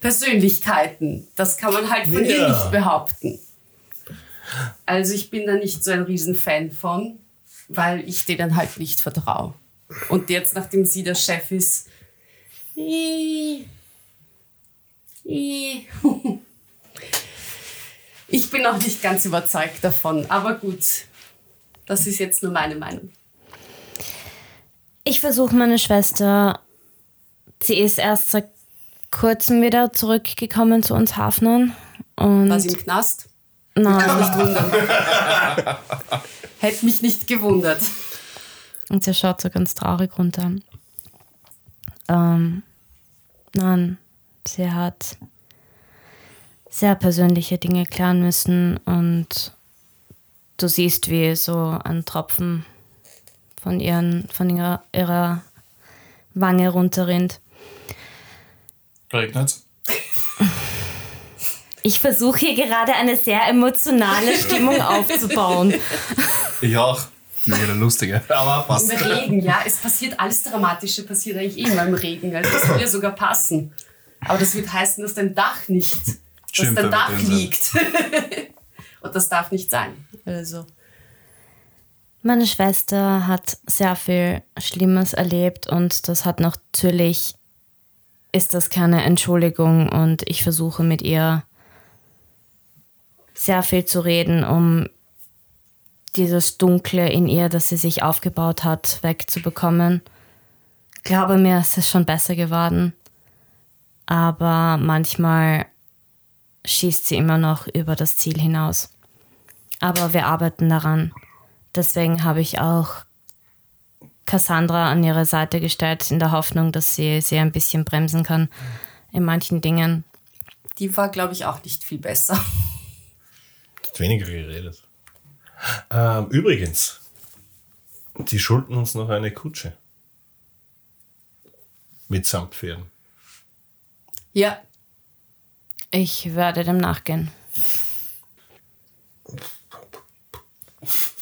[SPEAKER 3] Persönlichkeiten. Das kann man halt von ihr
[SPEAKER 4] Ja.
[SPEAKER 3] nicht behaupten. Also ich bin da nicht so ein Riesenfan von, weil ich denen halt nicht vertraue. Und jetzt, nachdem sie der Chef ist. ich bin noch nicht ganz überzeugt davon. Aber gut, das ist jetzt nur meine Meinung.
[SPEAKER 1] Ich versuche meine Schwester. Sie ist erst seit kurzem wieder zurückgekommen zu uns Hafnern. Und
[SPEAKER 3] War sie im Knast?
[SPEAKER 1] nein,
[SPEAKER 3] mich wundern. Hätte mich nicht gewundert.
[SPEAKER 1] und sie schaut so ganz traurig runter. Ähm, nein, sie hat sehr persönliche Dinge klären müssen und du siehst, wie so ein Tropfen von, ihren, von ihrer, ihrer Wange runterrinnt.
[SPEAKER 2] Regnet's?
[SPEAKER 1] Ich versuche hier gerade eine sehr emotionale Stimmung aufzubauen.
[SPEAKER 2] Ich auch. Mir wieder lustige. Aber
[SPEAKER 3] Im
[SPEAKER 2] passt.
[SPEAKER 3] Regen, ja, es passiert, alles Dramatische passiert eigentlich immer im Regen. Also das würde ja sogar passen. Aber das wird heißen, dass dein Dach nicht, dass
[SPEAKER 2] Stimmt,
[SPEAKER 3] dein
[SPEAKER 2] da
[SPEAKER 3] Dach liegt. Und das darf nicht sein. Also,
[SPEAKER 1] Meine Schwester hat sehr viel Schlimmes erlebt und das hat natürlich, ist das keine Entschuldigung und ich versuche mit ihr sehr viel zu reden, um dieses Dunkle in ihr, das sie sich aufgebaut hat, wegzubekommen. Glaube mir, es ist schon besser geworden. Aber manchmal schießt sie immer noch über das Ziel hinaus. Aber wir arbeiten daran. Deswegen habe ich auch Cassandra an ihre Seite gestellt, in der Hoffnung, dass sie sie ein bisschen bremsen kann in manchen Dingen.
[SPEAKER 3] die war, glaube ich, auch nicht viel besser.
[SPEAKER 4] Hat weniger geredet. Ähm, übrigens, die schulden uns noch eine Kutsche. Mit Samtpferden.
[SPEAKER 3] Ja,
[SPEAKER 1] Ich werde dem nachgehen.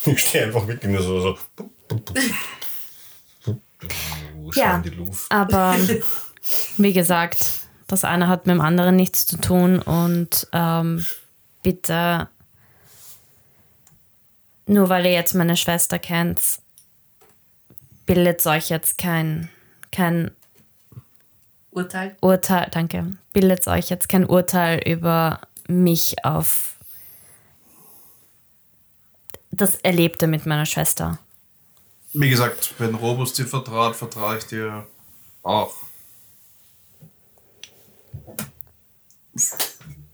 [SPEAKER 4] Ich stehe einfach wirklich nur so. so.
[SPEAKER 1] Ja. Aber wie gesagt, das eine hat mit dem anderen nichts zu tun und ähm, bitte, nur weil ihr jetzt meine Schwester kennt, bildet euch jetzt kein, kein
[SPEAKER 3] Urteil.
[SPEAKER 1] Urteil, danke, bildet euch jetzt kein Urteil über mich auf das Erlebte mit meiner Schwester.
[SPEAKER 2] Wie gesagt, wenn Robus dir vertraut, vertraue ich dir auch.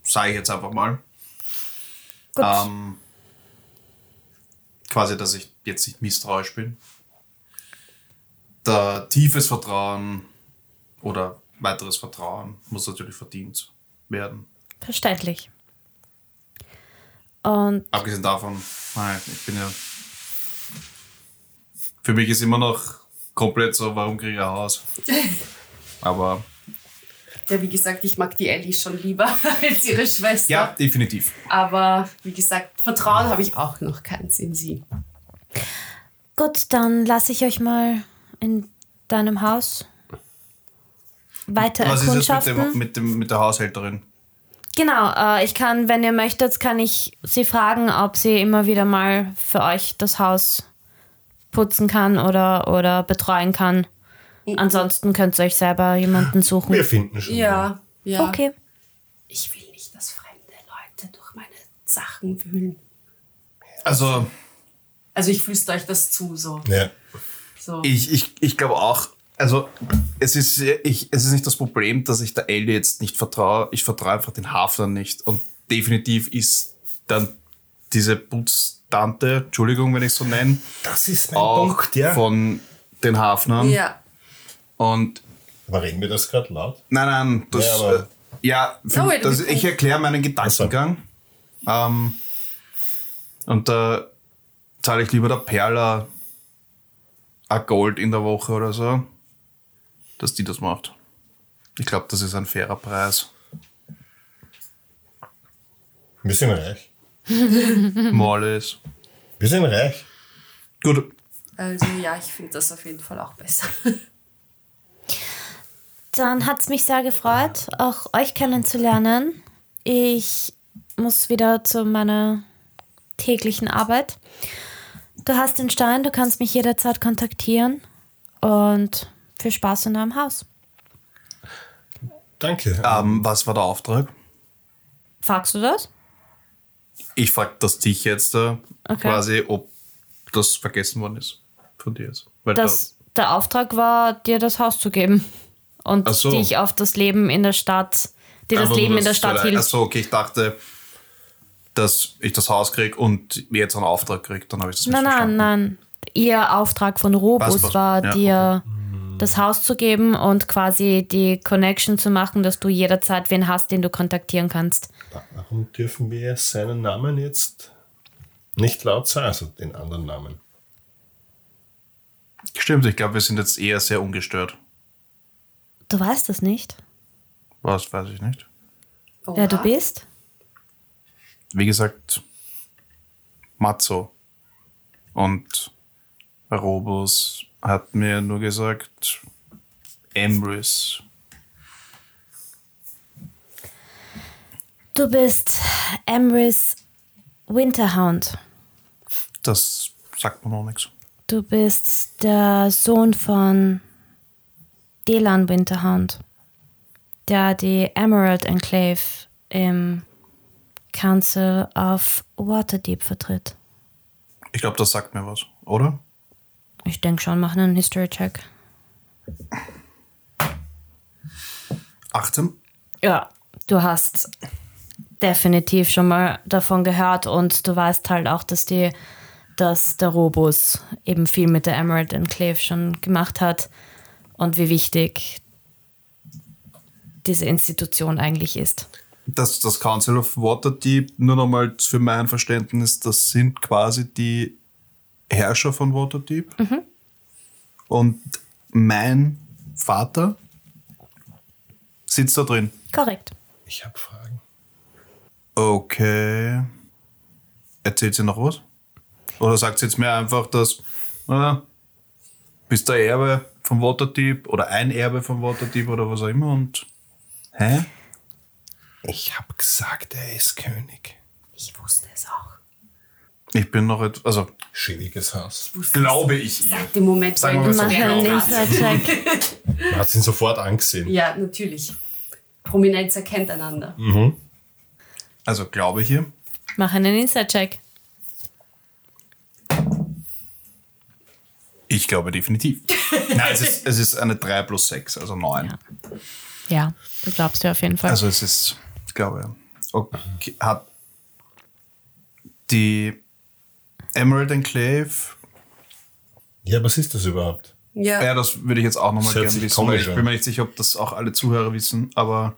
[SPEAKER 2] Sage ich jetzt einfach mal.
[SPEAKER 1] Gut.
[SPEAKER 2] Ähm, quasi, dass ich jetzt nicht misstrauisch bin. Da tiefes Vertrauen oder weiteres Vertrauen muss natürlich verdient werden.
[SPEAKER 1] Verständlich. Und
[SPEAKER 2] Abgesehen davon, nein, ich bin ja. Für mich ist immer noch komplett so, warum kriege ich ein Haus? Aber
[SPEAKER 3] Ja, wie gesagt, ich mag die Ellie schon lieber als ihre Schwester.
[SPEAKER 2] ja, definitiv.
[SPEAKER 3] Aber wie gesagt, Vertrauen habe ich auch noch keins in sie.
[SPEAKER 1] Gut, dann lasse ich euch mal in deinem Haus weiter
[SPEAKER 2] Was ist jetzt mit, dem, mit, dem, mit der Haushälterin?
[SPEAKER 1] Genau, äh, ich kann, wenn ihr möchtet, kann ich sie fragen, ob sie immer wieder mal für euch das Haus putzen kann oder, oder betreuen kann. Ansonsten könnt ihr euch selber jemanden suchen.
[SPEAKER 4] Wir finden schon.
[SPEAKER 3] Ja, ja.
[SPEAKER 1] Okay.
[SPEAKER 3] Ich will nicht, dass fremde Leute durch meine Sachen wühlen.
[SPEAKER 2] Also,
[SPEAKER 3] Also ich flüstere euch das zu, so.
[SPEAKER 4] Ja.
[SPEAKER 3] so.
[SPEAKER 2] ich, ich, ich glaube auch, also es ist, ich, es ist nicht das Problem, dass ich der Ellie jetzt nicht vertraue. Ich vertraue einfach den Hafnern nicht. Und definitiv ist dann diese Putztante, Entschuldigung, wenn ich so nenne,
[SPEAKER 4] Das ist mein
[SPEAKER 2] auch
[SPEAKER 4] Punkt, ja.
[SPEAKER 2] von den Hafnern.
[SPEAKER 3] ja.
[SPEAKER 2] Und
[SPEAKER 4] Aber reden wir das gerade laut?
[SPEAKER 2] nein, nein, das,
[SPEAKER 4] Ja, aber-
[SPEAKER 2] äh, ja, für,
[SPEAKER 3] No,
[SPEAKER 2] das, ich erkläre meinen Gedankengang. Ähm, und da zahle ich lieber der Perla ein Gold in der Woche oder so, dass die das macht. Ich glaube, das ist ein fairer Preis.
[SPEAKER 4] Wir sind reich.
[SPEAKER 2] Mal ist.
[SPEAKER 4] Wir sind reich.
[SPEAKER 2] Gut,
[SPEAKER 3] Also ja, ich finde das auf jeden Fall auch besser.
[SPEAKER 1] Dann hat es mich sehr gefreut, auch euch kennenzulernen. Ich muss wieder zu meiner täglichen Arbeit. Du hast den Stein, du kannst mich jederzeit kontaktieren und viel Spaß in deinem Haus.
[SPEAKER 4] Danke.
[SPEAKER 2] ähm, was war der Auftrag?
[SPEAKER 1] Fragst du das?
[SPEAKER 2] Ich frage das dich jetzt äh,
[SPEAKER 1] Okay.
[SPEAKER 2] quasi, ob das vergessen worden ist von dir jetzt. Weil
[SPEAKER 1] Das, der Auftrag war, dir das Haus zu geben und
[SPEAKER 2] so.
[SPEAKER 1] dich auf das Leben in der Stadt, dir das
[SPEAKER 2] Einfach
[SPEAKER 1] Leben
[SPEAKER 2] nur
[SPEAKER 1] in der
[SPEAKER 2] das
[SPEAKER 1] Stadt hilft.
[SPEAKER 2] Achso, okay, ich dachte, dass ich das Haus krieg und jetzt einen Auftrag krieg, dann habe ich das
[SPEAKER 1] Nein, nein,
[SPEAKER 2] missverstanden.
[SPEAKER 1] nein. Ihr Auftrag von Robus
[SPEAKER 2] Was, was?
[SPEAKER 1] war,
[SPEAKER 2] Ja,
[SPEAKER 1] dir das Haus zu geben und quasi die Connection zu machen, dass du jederzeit wen hast, den du kontaktieren kannst.
[SPEAKER 4] Warum dürfen wir seinen Namen jetzt nicht laut sagen? Also den anderen Namen.
[SPEAKER 2] Stimmt, ich glaube, wir sind jetzt eher sehr ungestört.
[SPEAKER 1] Du weißt es nicht,
[SPEAKER 2] Was weiß ich nicht.
[SPEAKER 1] wer du
[SPEAKER 3] Oha.
[SPEAKER 1] bist?
[SPEAKER 2] Wie gesagt, Matzo. Und Robus hat mir nur gesagt, Emrys.
[SPEAKER 1] Du bist Emrys Winterhound.
[SPEAKER 2] Das sagt mir noch nichts.
[SPEAKER 1] Du bist der Sohn von Delan Winterhound, der die Emerald Enclave im Council of Waterdeep vertritt.
[SPEAKER 2] Ich glaube, das sagt mir was, oder?
[SPEAKER 1] Ich denke schon, mach einen History-Check.
[SPEAKER 2] 18?
[SPEAKER 1] Ja, du hast definitiv schon mal davon gehört und du weißt halt auch, dass die, dass der Robus eben viel mit der Emerald Enclave schon gemacht hat und wie wichtig diese Institution eigentlich ist.
[SPEAKER 2] Das, das Council of Waterdeep, nur nochmal für mein Verständnis, das sind quasi die Herrscher von Waterdeep. Und mein Vater sitzt da drin.
[SPEAKER 1] Korrekt.
[SPEAKER 4] Ich habe Fragen.
[SPEAKER 2] Okay. Erzählt sie noch was? Oder sagt sie jetzt mir einfach, dass äh, bist der Erbe von Waterdeep oder ein Erbe von Waterdeep oder was auch immer und hä?
[SPEAKER 4] Ich habe gesagt, er ist König.
[SPEAKER 3] Ich wusste.
[SPEAKER 2] Ich bin noch etwas, also
[SPEAKER 4] Schäbiges Haus.
[SPEAKER 2] Glaube ich ihr.
[SPEAKER 3] Dem Moment,
[SPEAKER 2] Sagen wir
[SPEAKER 3] ich
[SPEAKER 2] mal so,
[SPEAKER 1] einen. Inside-Check.
[SPEAKER 4] Man hat ihn sofort angesehen.
[SPEAKER 3] Ja, natürlich. Prominenz erkennt einander.
[SPEAKER 2] Also glaube ich ihr.
[SPEAKER 1] Mach einen Inside-Check.
[SPEAKER 2] Ich glaube definitiv. Nein, es ist, es ist eine 3 plus 6, also 9.
[SPEAKER 1] Ja, du glaubst ja auf jeden Fall.
[SPEAKER 2] Also es ist, ich glaube, okay, hat die Emerald Enclave,
[SPEAKER 4] Ja, was ist das überhaupt?
[SPEAKER 3] Ja.
[SPEAKER 2] ja, das würde ich jetzt auch nochmal gerne wissen, weil
[SPEAKER 4] komisch
[SPEAKER 2] ich bin mir nicht sicher, ob das auch alle Zuhörer wissen, aber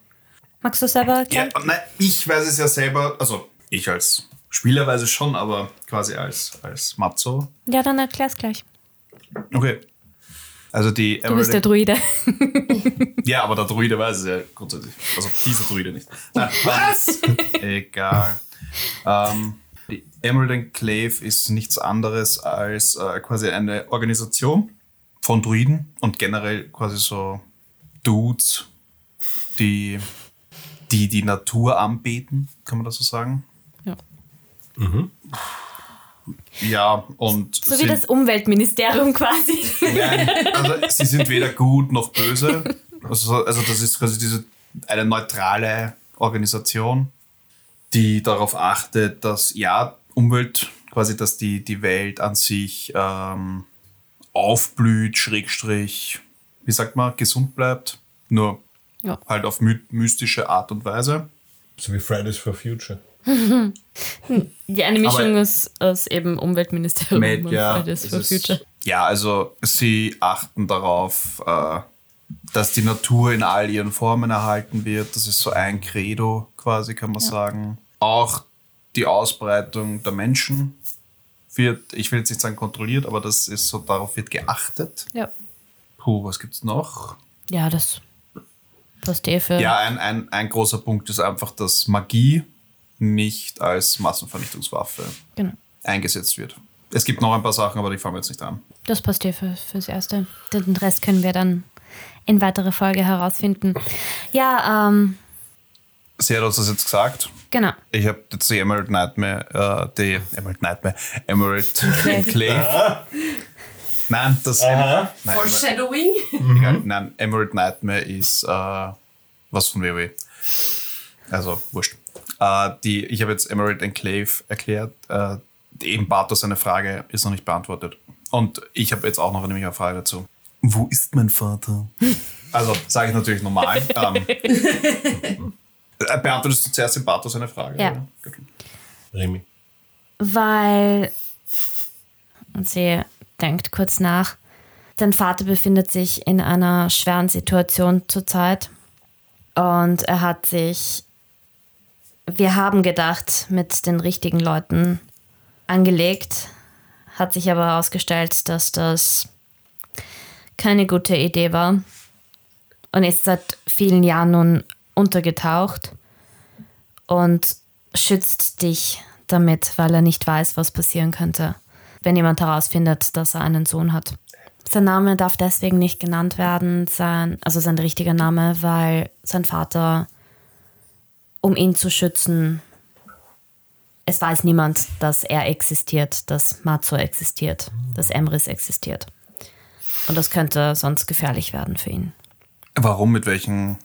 [SPEAKER 1] Magst du selber
[SPEAKER 2] ja,
[SPEAKER 1] erklären?
[SPEAKER 2] nein, ich weiß es ja selber, also ich als Spieler weiß es schon, aber quasi als, als Matzo.
[SPEAKER 1] Ja, dann erklär's gleich.
[SPEAKER 2] Okay. Also die
[SPEAKER 1] Du bist der Druide.
[SPEAKER 2] Ja, aber der Druide weiß es ja grundsätzlich. Also dieser Druide nicht. Nein, Was? Egal. Ähm, die Emerald Enclave ist nichts anderes als äh, quasi eine Organisation von Druiden und generell quasi so Dudes, die die die Natur anbeten, kann man das so sagen?
[SPEAKER 1] Ja.
[SPEAKER 2] Ja, und
[SPEAKER 1] So wie das Umweltministerium quasi.
[SPEAKER 2] Nein, also sie sind weder gut noch böse. Also, also das ist quasi diese eine neutrale Organisation, die darauf achtet, dass ja Umwelt quasi, dass die die Welt an sich ähm, aufblüht, Schrägstrich, wie sagt man, gesund bleibt, nur
[SPEAKER 1] Ja.
[SPEAKER 2] halt auf my mystische Art und Weise.
[SPEAKER 4] So wie Fridays for Future.
[SPEAKER 1] Ja, eine Mischung
[SPEAKER 2] Aber-
[SPEAKER 1] aus, aus eben Umweltministerium
[SPEAKER 2] Made,
[SPEAKER 1] und
[SPEAKER 2] ja,
[SPEAKER 1] Fridays for
[SPEAKER 2] ist-
[SPEAKER 1] Future.
[SPEAKER 2] Ja, also sie achten darauf, äh, dass die Natur in all ihren Formen erhalten wird. Das ist so ein Credo quasi, kann man sagen. Auch die Ausbreitung der Menschen wird, ich will jetzt nicht sagen kontrolliert, aber das ist so, darauf wird geachtet.
[SPEAKER 1] Ja.
[SPEAKER 2] Puh, was gibt's noch?
[SPEAKER 1] Ja, das passt eh für.
[SPEAKER 2] Ja, ein, ein, ein großer Punkt ist einfach, dass Magie nicht als Massenvernichtungswaffe
[SPEAKER 1] Genau.
[SPEAKER 2] eingesetzt wird. Es gibt noch ein paar Sachen, aber die fangen wir jetzt nicht an.
[SPEAKER 1] Das passt eh für, fürs Erste. Den Rest können wir dann in weiterer Folge herausfinden. Ja, ähm,
[SPEAKER 2] Sie hat uns das jetzt gesagt.
[SPEAKER 1] genau.
[SPEAKER 2] Ich habe jetzt die Emerald Nightmare, äh, die Emerald Nightmare, Emerald Enclave. Nein, das Nein,
[SPEAKER 3] Foreshadowing.
[SPEAKER 2] egal. Nein, Emerald Nightmare ist äh, was von WoW. Also, wurscht. Äh, die, ich habe jetzt Emerald Enclave erklärt. Äh, eben Bartos seine Frage ist noch nicht beantwortet. Und ich habe jetzt auch noch nämlich eine Frage dazu. Wo ist mein Vater? Also, sage ich natürlich normal. ähm, äh, beantwortest du zuerst den Bartos seine Frage?
[SPEAKER 1] Ja.
[SPEAKER 2] oder?
[SPEAKER 4] Remy.
[SPEAKER 1] Weil und sie denkt kurz nach. Dein Vater befindet sich in einer schweren Situation zurzeit und er hat sich, wir haben gedacht, mit den richtigen Leuten angelegt, hat sich aber herausgestellt, dass das keine gute Idee war und ist seit vielen Jahren nun untergetaucht und schützt dich damit, weil er nicht weiß, was passieren könnte, wenn jemand herausfindet, dass er einen Sohn hat. Sein Name darf deswegen nicht genannt werden, sein, also sein richtiger Name, weil sein Vater, um ihn zu schützen, es weiß niemand, dass er existiert, dass Matzo existiert, dass Emrys existiert. Und das könnte sonst gefährlich werden für ihn.
[SPEAKER 2] Warum, mit welchen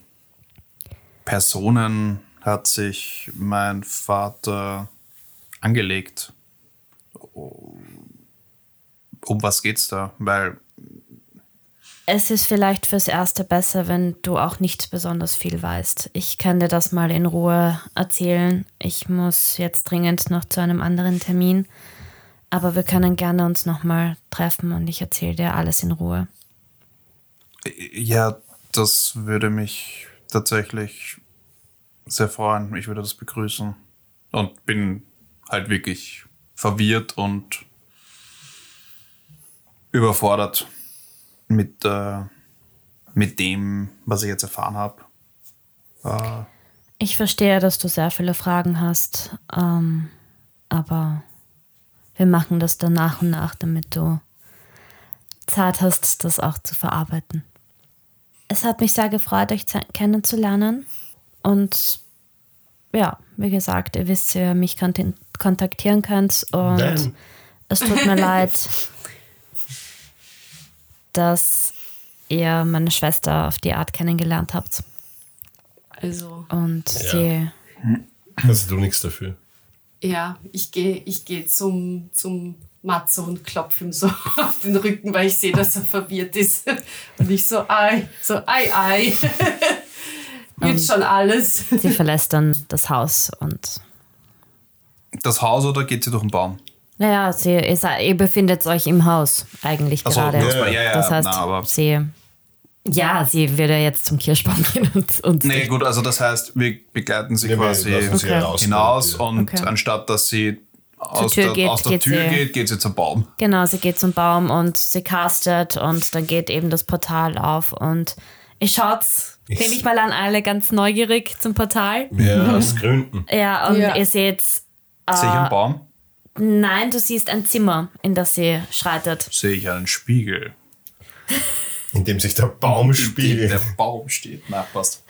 [SPEAKER 2] Personen hat sich mein Vater angelegt? Um was geht's da? Weil,
[SPEAKER 1] Es ist vielleicht fürs Erste besser, wenn du auch nicht besonders viel weißt. Ich kann dir das mal in Ruhe erzählen. Ich muss jetzt dringend noch zu einem anderen Termin. Aber wir können gerne uns nochmal treffen und ich erzähle dir alles in Ruhe.
[SPEAKER 2] ja, das würde mich tatsächlich sehr freuen. Ich würde das begrüßen. Und bin halt wirklich verwirrt und überfordert mit, äh, mit dem, was ich jetzt erfahren habe. Äh,
[SPEAKER 1] Ich verstehe, dass du sehr viele Fragen hast, ähm, aber wir machen das dann nach und nach, damit du Zeit hast, das auch zu verarbeiten. Es hat mich sehr gefreut, euch kennenzulernen. Und ja, wie gesagt, ihr wisst, ihr mich kontaktieren könnt. Und
[SPEAKER 4] Nein.
[SPEAKER 1] es tut mir leid, dass ihr meine Schwester auf die Art kennengelernt habt.
[SPEAKER 3] Also,
[SPEAKER 1] Und sie
[SPEAKER 4] Kannst du nichts dafür.
[SPEAKER 3] ja, ich gehe ich geh zum, zum Matze und klopfe ihm so auf den Rücken, weil ich sehe, dass er verwirrt ist. Und ich so, ei, so, ei, ei. Wird schon alles.
[SPEAKER 1] Sie verlässt dann das Haus und
[SPEAKER 2] das Haus oder geht sie durch den Baum?
[SPEAKER 1] naja, sie, ihr, sei- ihr befindet euch im Haus eigentlich
[SPEAKER 2] so,
[SPEAKER 1] gerade.
[SPEAKER 2] ja, ja,
[SPEAKER 1] das heißt,
[SPEAKER 2] na, aber-
[SPEAKER 1] sie ja, sie würde jetzt zum Kirschbaum gehen und, und
[SPEAKER 2] Nee, gut, also das heißt, wir begleiten sie
[SPEAKER 4] Nee,
[SPEAKER 2] quasi
[SPEAKER 4] sie
[SPEAKER 1] Okay.
[SPEAKER 2] hinaus und
[SPEAKER 1] Okay.
[SPEAKER 2] anstatt dass sie aus
[SPEAKER 1] Tür
[SPEAKER 2] der,
[SPEAKER 1] geht,
[SPEAKER 2] aus der
[SPEAKER 1] geht
[SPEAKER 2] Tür
[SPEAKER 1] sie-
[SPEAKER 2] geht, geht sie zum Baum.
[SPEAKER 1] genau, sie geht zum Baum und sie castet und dann geht eben das Portal auf und ich schaut's, nehme ich mal an, alle ganz neugierig zum Portal.
[SPEAKER 4] Ja, aus Gründen.
[SPEAKER 1] Ja, und
[SPEAKER 3] Ja.
[SPEAKER 1] ihr seht,
[SPEAKER 2] Sehe ich einen Baum?
[SPEAKER 1] nein, du siehst ein Zimmer, in das sie schreitet.
[SPEAKER 2] Sehe ich einen Spiegel.
[SPEAKER 4] In dem sich der Baum
[SPEAKER 2] in dem
[SPEAKER 4] spiegelt.
[SPEAKER 2] Der Baum steht. Na, passt.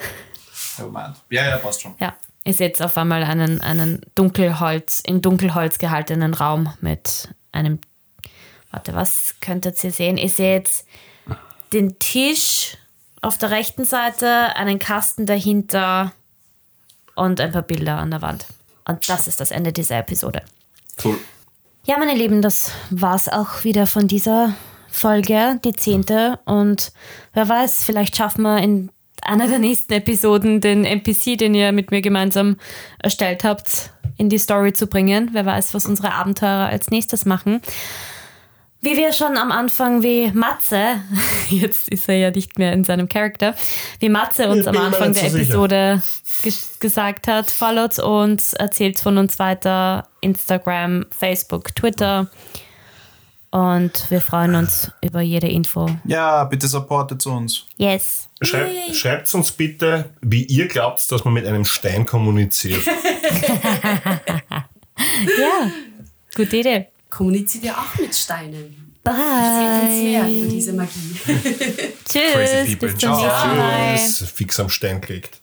[SPEAKER 2] Ja, ja, passt schon.
[SPEAKER 1] Ja, ihr seht auf einmal einen, einen Dunkelholz, in Dunkelholz gehaltenen Raum mit einem. Warte, was könntet ihr sehen? Ihr seht den Tisch auf der rechten Seite, einen Kasten dahinter und ein paar Bilder an der Wand. Und das ist das Ende dieser Episode.
[SPEAKER 2] Cool.
[SPEAKER 1] Ja, meine Lieben, das war's auch wieder von dieser Folge, die zehnte. Und wer weiß, vielleicht schaffen wir in einer der nächsten Episoden den NPC, den ihr mit mir gemeinsam erstellt habt, in die Story zu bringen. Wer weiß, was unsere Abenteurer als nächstes machen. Wie wir schon am Anfang, wie Matze, jetzt ist er ja nicht mehr in seinem Charakter, wie Matze uns am Anfang der. Episode ges gesagt hat, followt uns, erzählt von uns weiter, Instagram, Facebook, Twitter. Und wir freuen uns über jede Info.
[SPEAKER 2] Ja, bitte supportet uns.
[SPEAKER 1] Yes.
[SPEAKER 4] Schreib, schreibt uns bitte, wie ihr glaubt, dass man mit einem Stein kommuniziert.
[SPEAKER 1] Ja, gute Idee.
[SPEAKER 3] Kommuniziert ihr auch mit Steinen? Erzählt uns mehr
[SPEAKER 1] Bye.
[SPEAKER 3] über diese Magie.
[SPEAKER 1] Tschüss.
[SPEAKER 2] Crazy people.
[SPEAKER 1] Bis zum
[SPEAKER 2] Ciao.
[SPEAKER 4] Tschüss. Fix am Stein gelegt.